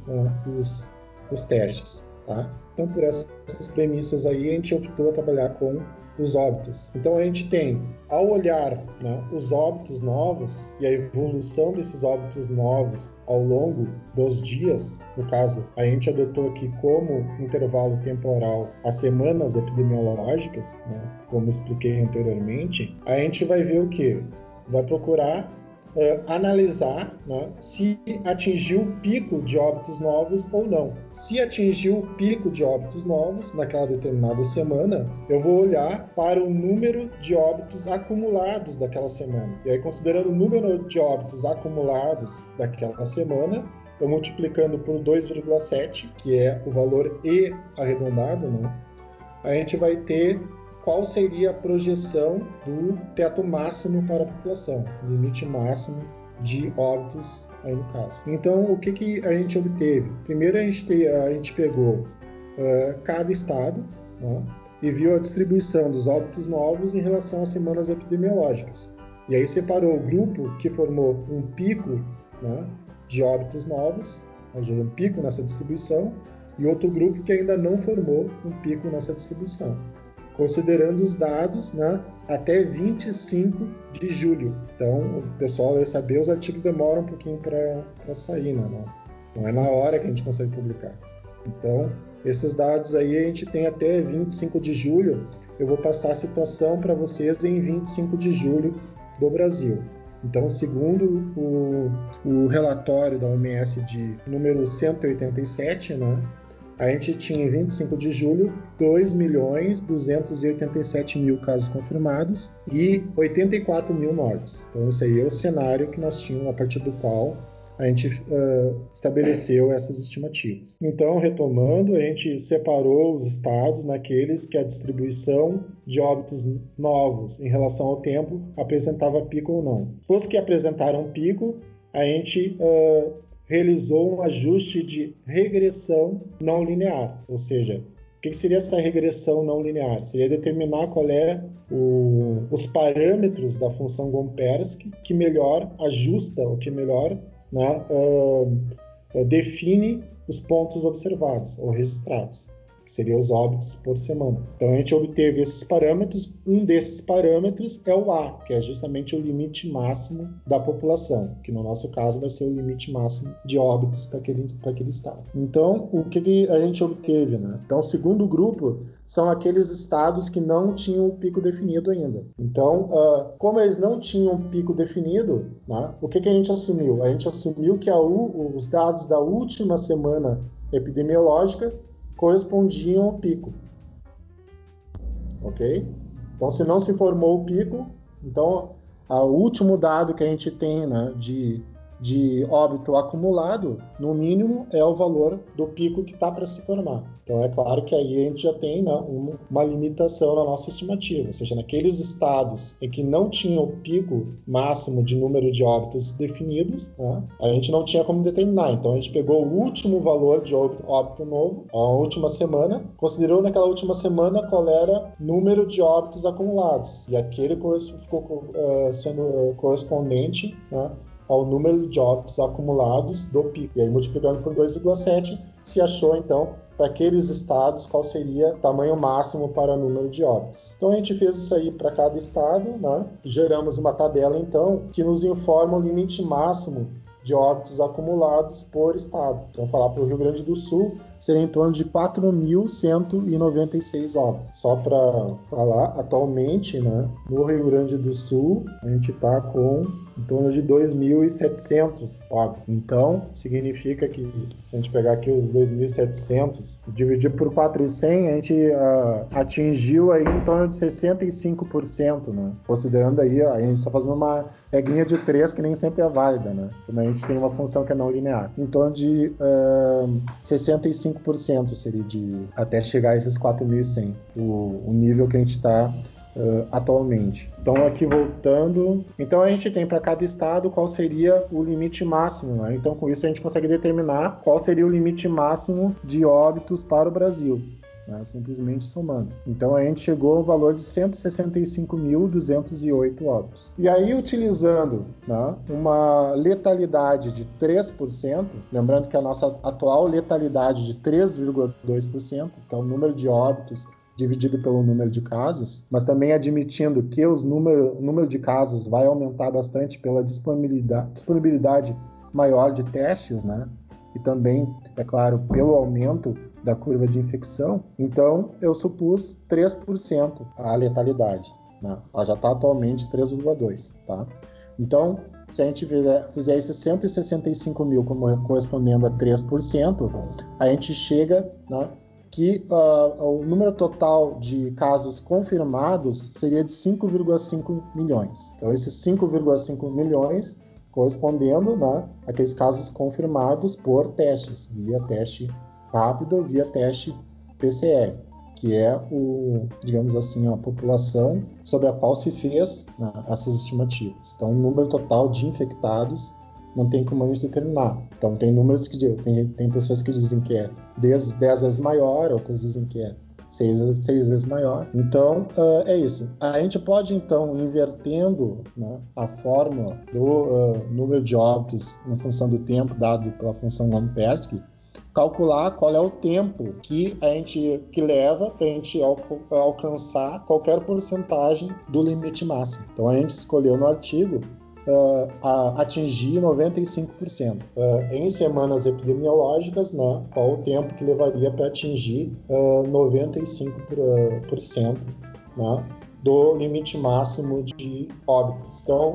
os, os testes. Tá? Então, por essas premissas aí, a gente optou a trabalhar com os óbitos. Então a gente tem, ao olhar né, os óbitos novos e a evolução desses óbitos novos ao longo dos dias, no caso, a gente adotou aqui como intervalo temporal as semanas epidemiológicas, né, como expliquei anteriormente, a gente vai ver o que? Vai procurar uh, analisar né, se atingiu o pico de óbitos novos ou não. Se atingiu o pico de óbitos novos naquela determinada semana, eu vou olhar para o número de óbitos acumulados daquela semana. E aí, considerando o número de óbitos acumulados daquela semana, eu multiplicando por 2,7, que é o valor E arredondado, né? a gente vai ter qual seria a projeção do teto máximo para a população, limite máximo de óbitos aí no caso. Então, o que, que a gente obteve? Primeiro, a gente, te, a gente pegou uh, cada estado né, e viu a distribuição dos óbitos novos em relação às semanas epidemiológicas. E aí separou o grupo que formou um pico né, de óbitos novos, um pico nessa distribuição, e outro grupo que ainda não formou um pico nessa distribuição considerando os dados né, até 25 de julho. Então, o pessoal vai saber, os artigos demoram um pouquinho para sair, né? não, não é na hora que a gente consegue publicar. Então, esses dados aí a gente tem até 25 de julho. Eu vou passar a situação para vocês em 25 de julho do Brasil. Então, segundo o, o relatório da OMS de número 187, né, a gente tinha em 25 de julho 2 milhões 287 mil casos confirmados e 84 mil mortes. Então esse aí é o cenário que nós tínhamos a partir do qual a gente uh, estabeleceu essas estimativas. Então, retomando, a gente separou os estados naqueles que a distribuição de óbitos novos em relação ao tempo apresentava pico ou não. Os que apresentaram pico, a gente uh, realizou um ajuste de regressão não linear, ou seja, o que seria essa regressão não linear? Seria determinar qual é o, os parâmetros da função Gompersky que melhor ajusta, ou que melhor né, uh, define os pontos observados ou registrados que seriam os óbitos por semana. Então a gente obteve esses parâmetros. Um desses parâmetros é o A, que é justamente o limite máximo da população, que no nosso caso vai ser o limite máximo de óbitos para aquele, aquele estado. Então, o que, que a gente obteve? Né? Então, o segundo grupo são aqueles estados que não tinham o pico definido ainda. Então, uh, como eles não tinham o pico definido, né, o que, que a gente assumiu? A gente assumiu que U, os dados da última semana epidemiológica correspondiam ao pico. Ok? Então, se não se formou o pico, então o último dado que a gente tem né, de de óbito acumulado, no mínimo, é o valor do pico que está para se formar. Então, é claro que aí a gente já tem né, uma limitação na nossa estimativa, ou seja, naqueles estados em que não tinha o pico máximo de número de óbitos definidos, né, a gente não tinha como determinar. Então, a gente pegou o último valor de óbito, óbito novo, a última semana, considerou naquela última semana qual era o número de óbitos acumulados, e aquele ficou uh, sendo uh, correspondente né, ao número de óbitos acumulados do pico. E aí, multiplicando por 2,7, se achou então para aqueles estados qual seria o tamanho máximo para número de óbitos. Então a gente fez isso aí para cada estado, né? geramos uma tabela então que nos informa o limite máximo de óbitos acumulados por estado. Então, falar para o Rio Grande do Sul, seria em torno de 4.196 óbitos. Só para falar, atualmente, né, no Rio Grande do Sul, a gente está com em torno de 2.700 óbitos. Então, significa que, se a gente pegar aqui os 2.700 dividir por 400, a gente uh, atingiu aí em torno de 65%, né? Considerando aí, a gente está fazendo uma regrinha de 3 que nem sempre é válida, né? Quando a gente tem uma função que é não linear. Em torno de uh, 65% seria de até chegar a esses 4.100, o, o nível que a gente está uh, atualmente. Então, aqui voltando, então a gente tem para cada estado qual seria o limite máximo. Né? Então, com isso a gente consegue determinar qual seria o limite máximo de óbitos para o Brasil. Né? simplesmente somando. Então a gente chegou ao valor de 165.208 óbitos. E aí, utilizando né, uma letalidade de 3%, lembrando que a nossa atual letalidade de 3,2%, que é o número de óbitos dividido pelo número de casos, mas também admitindo que os número, o número de casos vai aumentar bastante pela disponibilidade, disponibilidade maior de testes, né? E também, é claro, pelo aumento da curva de infecção. Então, eu supus 3% a letalidade. Né? Ela já está atualmente 3,2%. Tá? Então, se a gente fizer, fizer esses 165 mil correspondendo a 3%, a gente chega né, que uh, o número total de casos confirmados seria de 5,5 milhões. Então, esses 5,5 milhões correspondendo né, àqueles casos confirmados por testes, via teste rápido via teste PCR, que é o, digamos assim, a população sobre a qual se fez né, essas estimativas. Então, o número total de infectados não tem como a gente determinar. Então, tem números que tem, tem pessoas que dizem que é 10, 10 vezes maior, outras dizem que é 6, 6 vezes maior. Então, uh, é isso. A gente pode, então, invertendo né, a fórmula do uh, número de óbitos em função do tempo dado pela função Lompersky, calcular qual é o tempo que a gente que leva para a gente al alcançar qualquer porcentagem do limite máximo. Então a gente escolheu no artigo uh, atingir 95%. Uh, em semanas epidemiológicas, né, qual o tempo que levaria para atingir uh, 95% né, do limite máximo de óbitos. Então,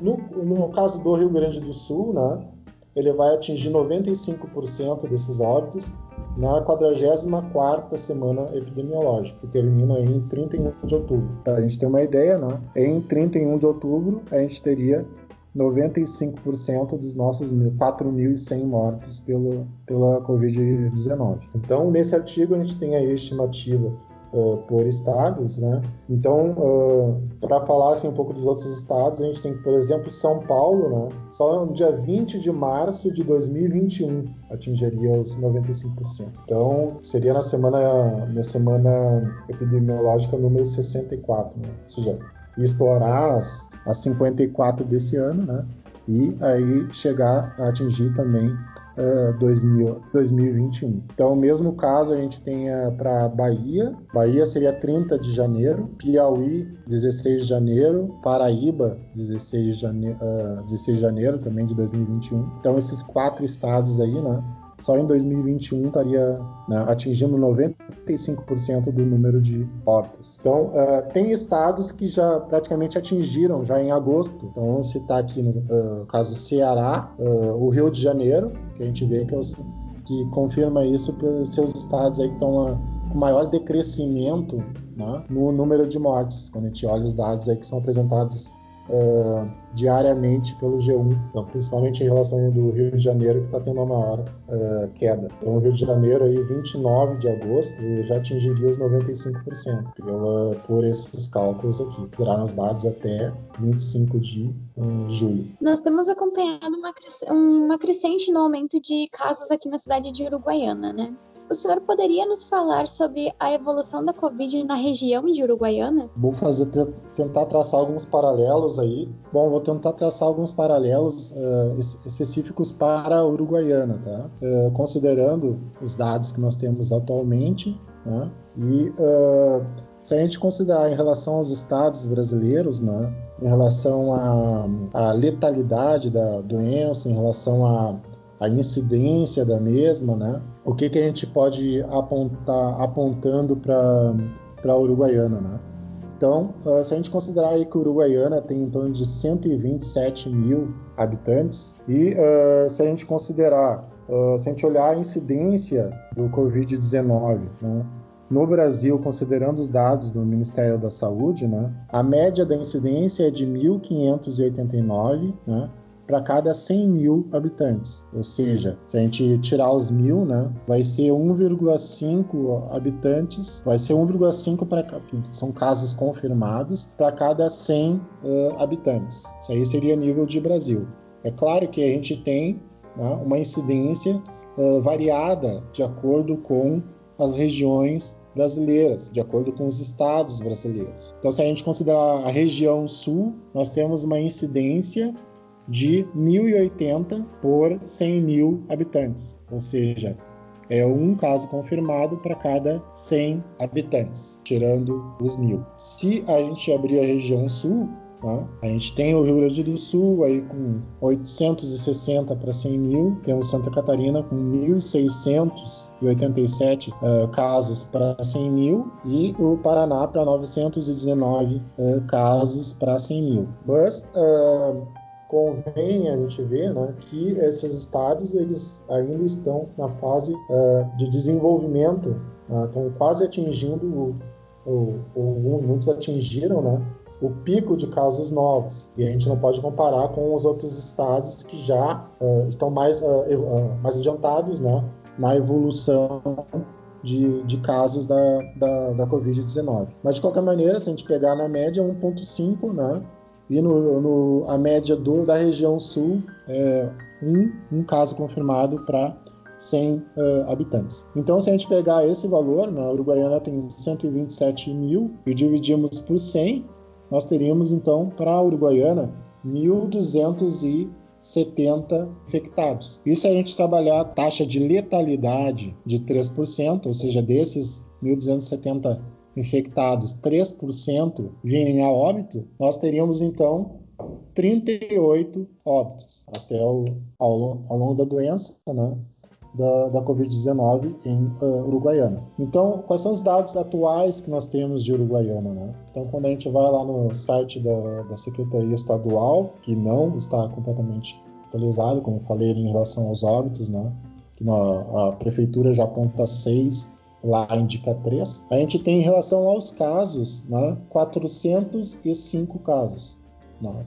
no, no, caso do Rio Grande do Sul, né, ele vai atingir 95% desses óbitos na 44ª semana epidemiológica, que termina em 31 de outubro. Para a gente ter uma ideia, né? em 31 de outubro a gente teria 95% dos nossos 4.100 mortos pelo, pela Covid-19. Então, nesse artigo, a gente tem a estimativa uh, por estados, né? Então, uh, para falar assim, um pouco dos outros estados, a gente tem, por exemplo, São Paulo, né? Só no dia 20 de março de 2021 atingiria os 95%. Então, seria na semana, na semana epidemiológica número 64, né? Ou seja, estourar as, as 54 desse ano, né? E aí chegar a atingir também uh, 2000, 2021. Então, mesmo caso a gente tem uh, para Bahia. Bahia seria 30 de janeiro, Piauí 16 de janeiro, Paraíba 16 de janeiro, uh, 16 de janeiro também de 2021. Então, esses quatro estados aí, né? Só em 2021 estaria né, atingindo 95% do número de óbitos. Então, uh, tem estados que já praticamente atingiram, já em agosto. Então, vamos citar aqui no uh, caso Ceará, uh, o Rio de Janeiro, que a gente vê que, é os, que confirma isso pelos seus estados aí que estão com maior decrescimento né, no número de mortes, quando a gente olha os dados aí que são apresentados uh, diariamente pelo G1, então, principalmente em relação do Rio de Janeiro, que está tendo a maior uh, queda. Então, o Rio de Janeiro, aí, 29 de agosto, já atingiria os 95%, pela, por esses cálculos aqui. Tiraram os dados até 25 de um, julho. Nós estamos acompanhando uma, uma crescente no aumento de casos aqui na cidade de Uruguaiana, né? O senhor poderia nos falar sobre a evolução da Covid na região de Uruguaiana? Vou fazer tentar traçar alguns paralelos aí. Bom, vou tentar traçar alguns paralelos uh, específicos para a Uruguaiana, tá? Uh, considerando os dados que nós temos atualmente, né? E uh, se a gente considerar em relação aos estados brasileiros, né? Em relação à letalidade da doença, em relação a incidência da mesma, né? O que, que a gente pode apontar apontando para a Uruguaiana, né? Então, uh, se a gente considerar aí que Uruguaiana tem em torno de 127 mil habitantes, e uh, se a gente considerar, uh, se a gente olhar a incidência do Covid-19, né? No Brasil, considerando os dados do Ministério da Saúde, né, a média da incidência é de 1.589, né, para cada 100 mil habitantes. Ou seja, se a gente tirar os mil, né, vai ser 1,5 habitantes, vai ser 1,5 para são casos confirmados para cada 100 uh, habitantes. Isso aí seria nível de Brasil. É claro que a gente tem né, uma incidência uh, variada de acordo com as regiões brasileiras, de acordo com os estados brasileiros. Então, se a gente considerar a região sul, nós temos uma incidência de 1.080 por 100 mil habitantes, ou seja, é um caso confirmado para cada 100 habitantes, tirando os mil. Se a gente abrir a região sul, né, a gente tem o Rio Grande do Sul aí com 860 para 100 mil, temos Santa Catarina com 1.687 uh, casos para 100 mil e o Paraná para 919 uh, casos para 100 mil. Mas uh, convém a gente ver né, que esses estados eles ainda estão na fase uh, de desenvolvimento, uh, estão quase atingindo o, o, o, muitos atingiram né, o pico de casos novos e a gente não pode comparar com os outros estados que já uh, estão mais, mais adiantados né, na evolução de, de, casos da, da, da Covid-19. Mas, de qualquer maneira, se a gente pegar na média 1,5, né, e no, no, a média do, da região sul é um, um caso confirmado para 100 uh, habitantes. Então, se a gente pegar esse valor, né, a Uruguaiana tem 127 mil e dividimos por 100, nós teríamos então para a Uruguaiana 1.270 infectados. E se a gente trabalhar a taxa de letalidade de 3%, ou seja, desses 1.270 infectados, 3% virem a óbito, nós teríamos então 38 óbitos até o, ao, ao longo da doença, né? Da, da Covid-19 em uh, Uruguaiana. Então, quais são os dados atuais que nós temos de Uruguaiana? Né? Então, quando a gente vai lá no site da, da Secretaria Estadual, que não está completamente atualizado, como falei em relação aos óbitos, né? que a, a Prefeitura já aponta seis lá indica 3. A gente tem em relação aos casos, né, 405 casos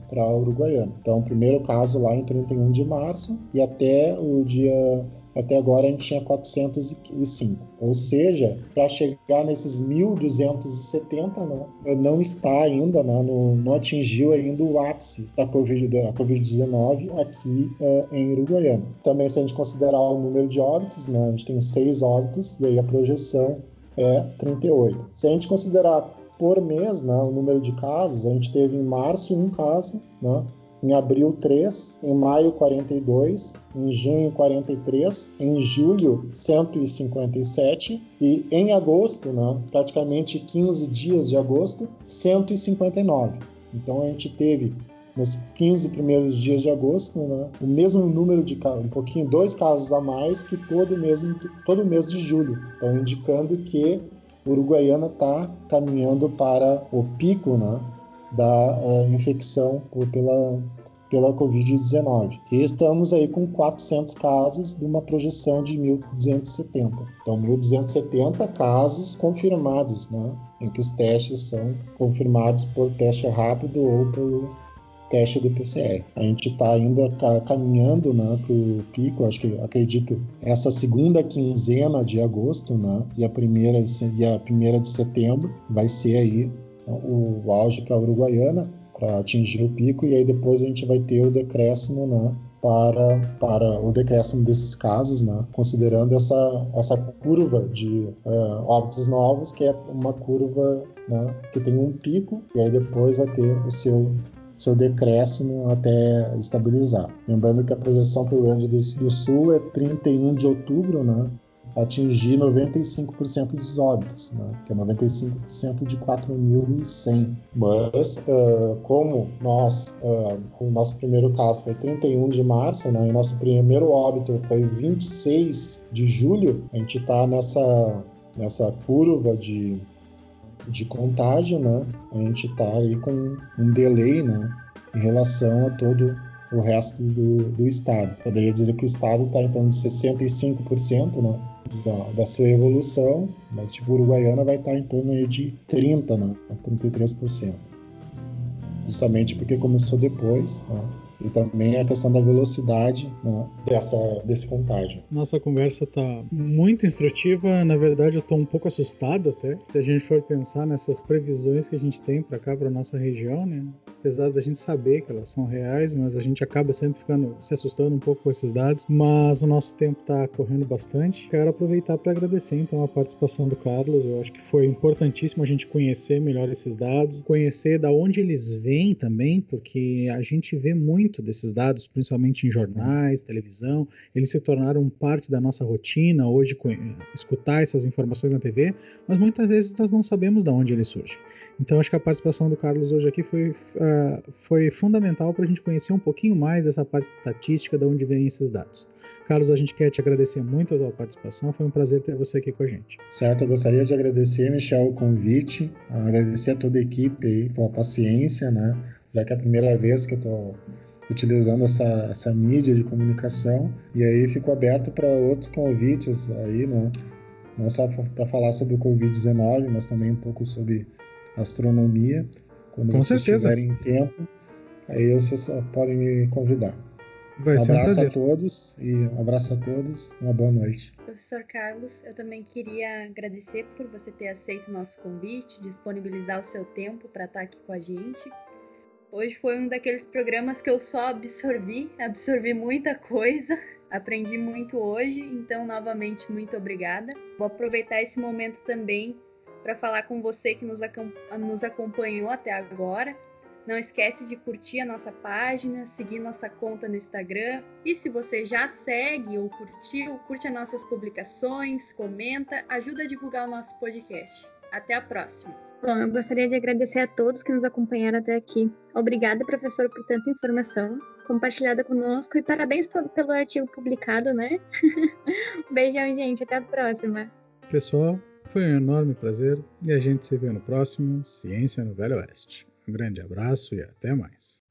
para a Uruguaiana. Então, o primeiro caso lá em 31 de março e até o dia até agora a gente tinha 405. Ou seja, para chegar nesses 1.270, né, não está ainda, né, no, não atingiu ainda o ápice da Covid-19 COVID aqui uh, em Uruguaiana. Também, se a gente considerar o número de óbitos, né, a gente tem seis óbitos e aí a projeção é 38. Se a gente considerar por mês né, o número de casos, a gente teve em março um caso, né, em abril 3, em maio 42, em junho 43, em julho 157 e em agosto, né, praticamente 15 dias de agosto, 159. Então a gente teve nos 15 primeiros dias de agosto, né, o mesmo número de casos, um pouquinho, dois casos a mais que todo mês, todo mês de julho. Então indicando que Uruguaiana está caminhando para o pico, né, da uh, infecção por, pela, pela Covid-19. E estamos aí com 400 casos de uma projeção de 1.270. Então, 1.270 casos confirmados, né? Em que os testes são confirmados por teste rápido ou por teste do PCR. A gente está ainda caminhando né, para o pico, acho que acredito essa segunda quinzena de agosto, né, e a primeira e a primeira de setembro vai ser aí o auge para a Uruguaiana para atingir o pico e aí depois a gente vai ter o decréscimo, né? Para, para o decréscimo desses casos, né, considerando essa, essa curva de uh, óbitos novos, que é uma curva né, que tem um pico e aí depois vai ter o seu seu decréscimo até estabilizar. Lembrando que a projeção para o Rio Grande do Sul é 31 de outubro, né? atingir 95% dos óbitos, né? que é 95% de 4.100. Mas, uh, como nós, uh, o nosso primeiro caso foi 31 de março, né? e nosso primeiro óbito foi 26 de julho, a gente está nessa, nessa curva de, de contágio, né? a gente está aí com um delay né? em relação a todo o resto do, do estado. Poderia dizer que o estado está em torno de 65%, né? da, da sua evolução, mas tipo, Uruguaiana vai estar em torno de 30%, né? 33%. Justamente porque começou depois, né? E também a questão da velocidade né, dessa, desse contágio. Nossa conversa está muito instrutiva. Na verdade, eu estou um pouco assustado até. Se a gente for pensar nessas previsões que a gente tem para cá, para nossa região, né? apesar da gente saber que elas são reais, mas a gente acaba sempre ficando se assustando um pouco com esses dados. Mas o nosso tempo está correndo bastante. Quero aproveitar para agradecer então a participação do Carlos. Eu acho que foi importantíssimo a gente conhecer melhor esses dados, conhecer da onde eles vêm também, porque a gente vê muito muito desses dados, principalmente em jornais, televisão, eles se tornaram parte da nossa rotina hoje escutar essas informações na TV, mas muitas vezes nós não sabemos de onde eles surgem. Então acho que a participação do Carlos hoje aqui foi, uh, foi fundamental para a gente conhecer um pouquinho mais dessa parte estatística de onde vêm esses dados. Carlos, a gente quer te agradecer muito a tua participação. Foi um prazer ter você aqui com a gente. Certo, eu gostaria de agradecer, Michel, o convite, agradecer a toda a equipe aí pela paciência, né? Já que é a primeira vez que eu estou utilizando essa, essa mídia de comunicação e aí fico aberto para outros convites aí, né? Não só para falar sobre o Covid-19, mas também um pouco sobre astronomia. Quando Com vocês certeza. tiverem tempo, aí vocês podem me convidar. Vai um um abraço prazer. a todos e um abraço a todos. Uma boa noite. Professor Carlos, eu também queria agradecer por você ter aceito o nosso convite, disponibilizar o seu tempo para estar aqui com a gente. Hoje foi um daqueles programas que eu só absorvi, absorvi muita coisa, aprendi muito hoje, então novamente muito obrigada. Vou aproveitar esse momento também para falar com você que nos, nos acompanhou até agora. Não esquece de curtir a nossa página, seguir nossa conta no Instagram. E se você já segue ou curtiu, curte as nossas publicações, comenta, ajuda a divulgar o nosso podcast. Até a próxima! Bom, eu gostaria de agradecer a todos que nos acompanharam até aqui. Obrigada, professor, por tanta informação compartilhada conosco e parabéns pelo artigo publicado, né? Beijão, gente. Até a próxima. Pessoal, foi um enorme prazer e a gente se vê no próximo Ciência no Velho Oeste. Um grande abraço e até mais.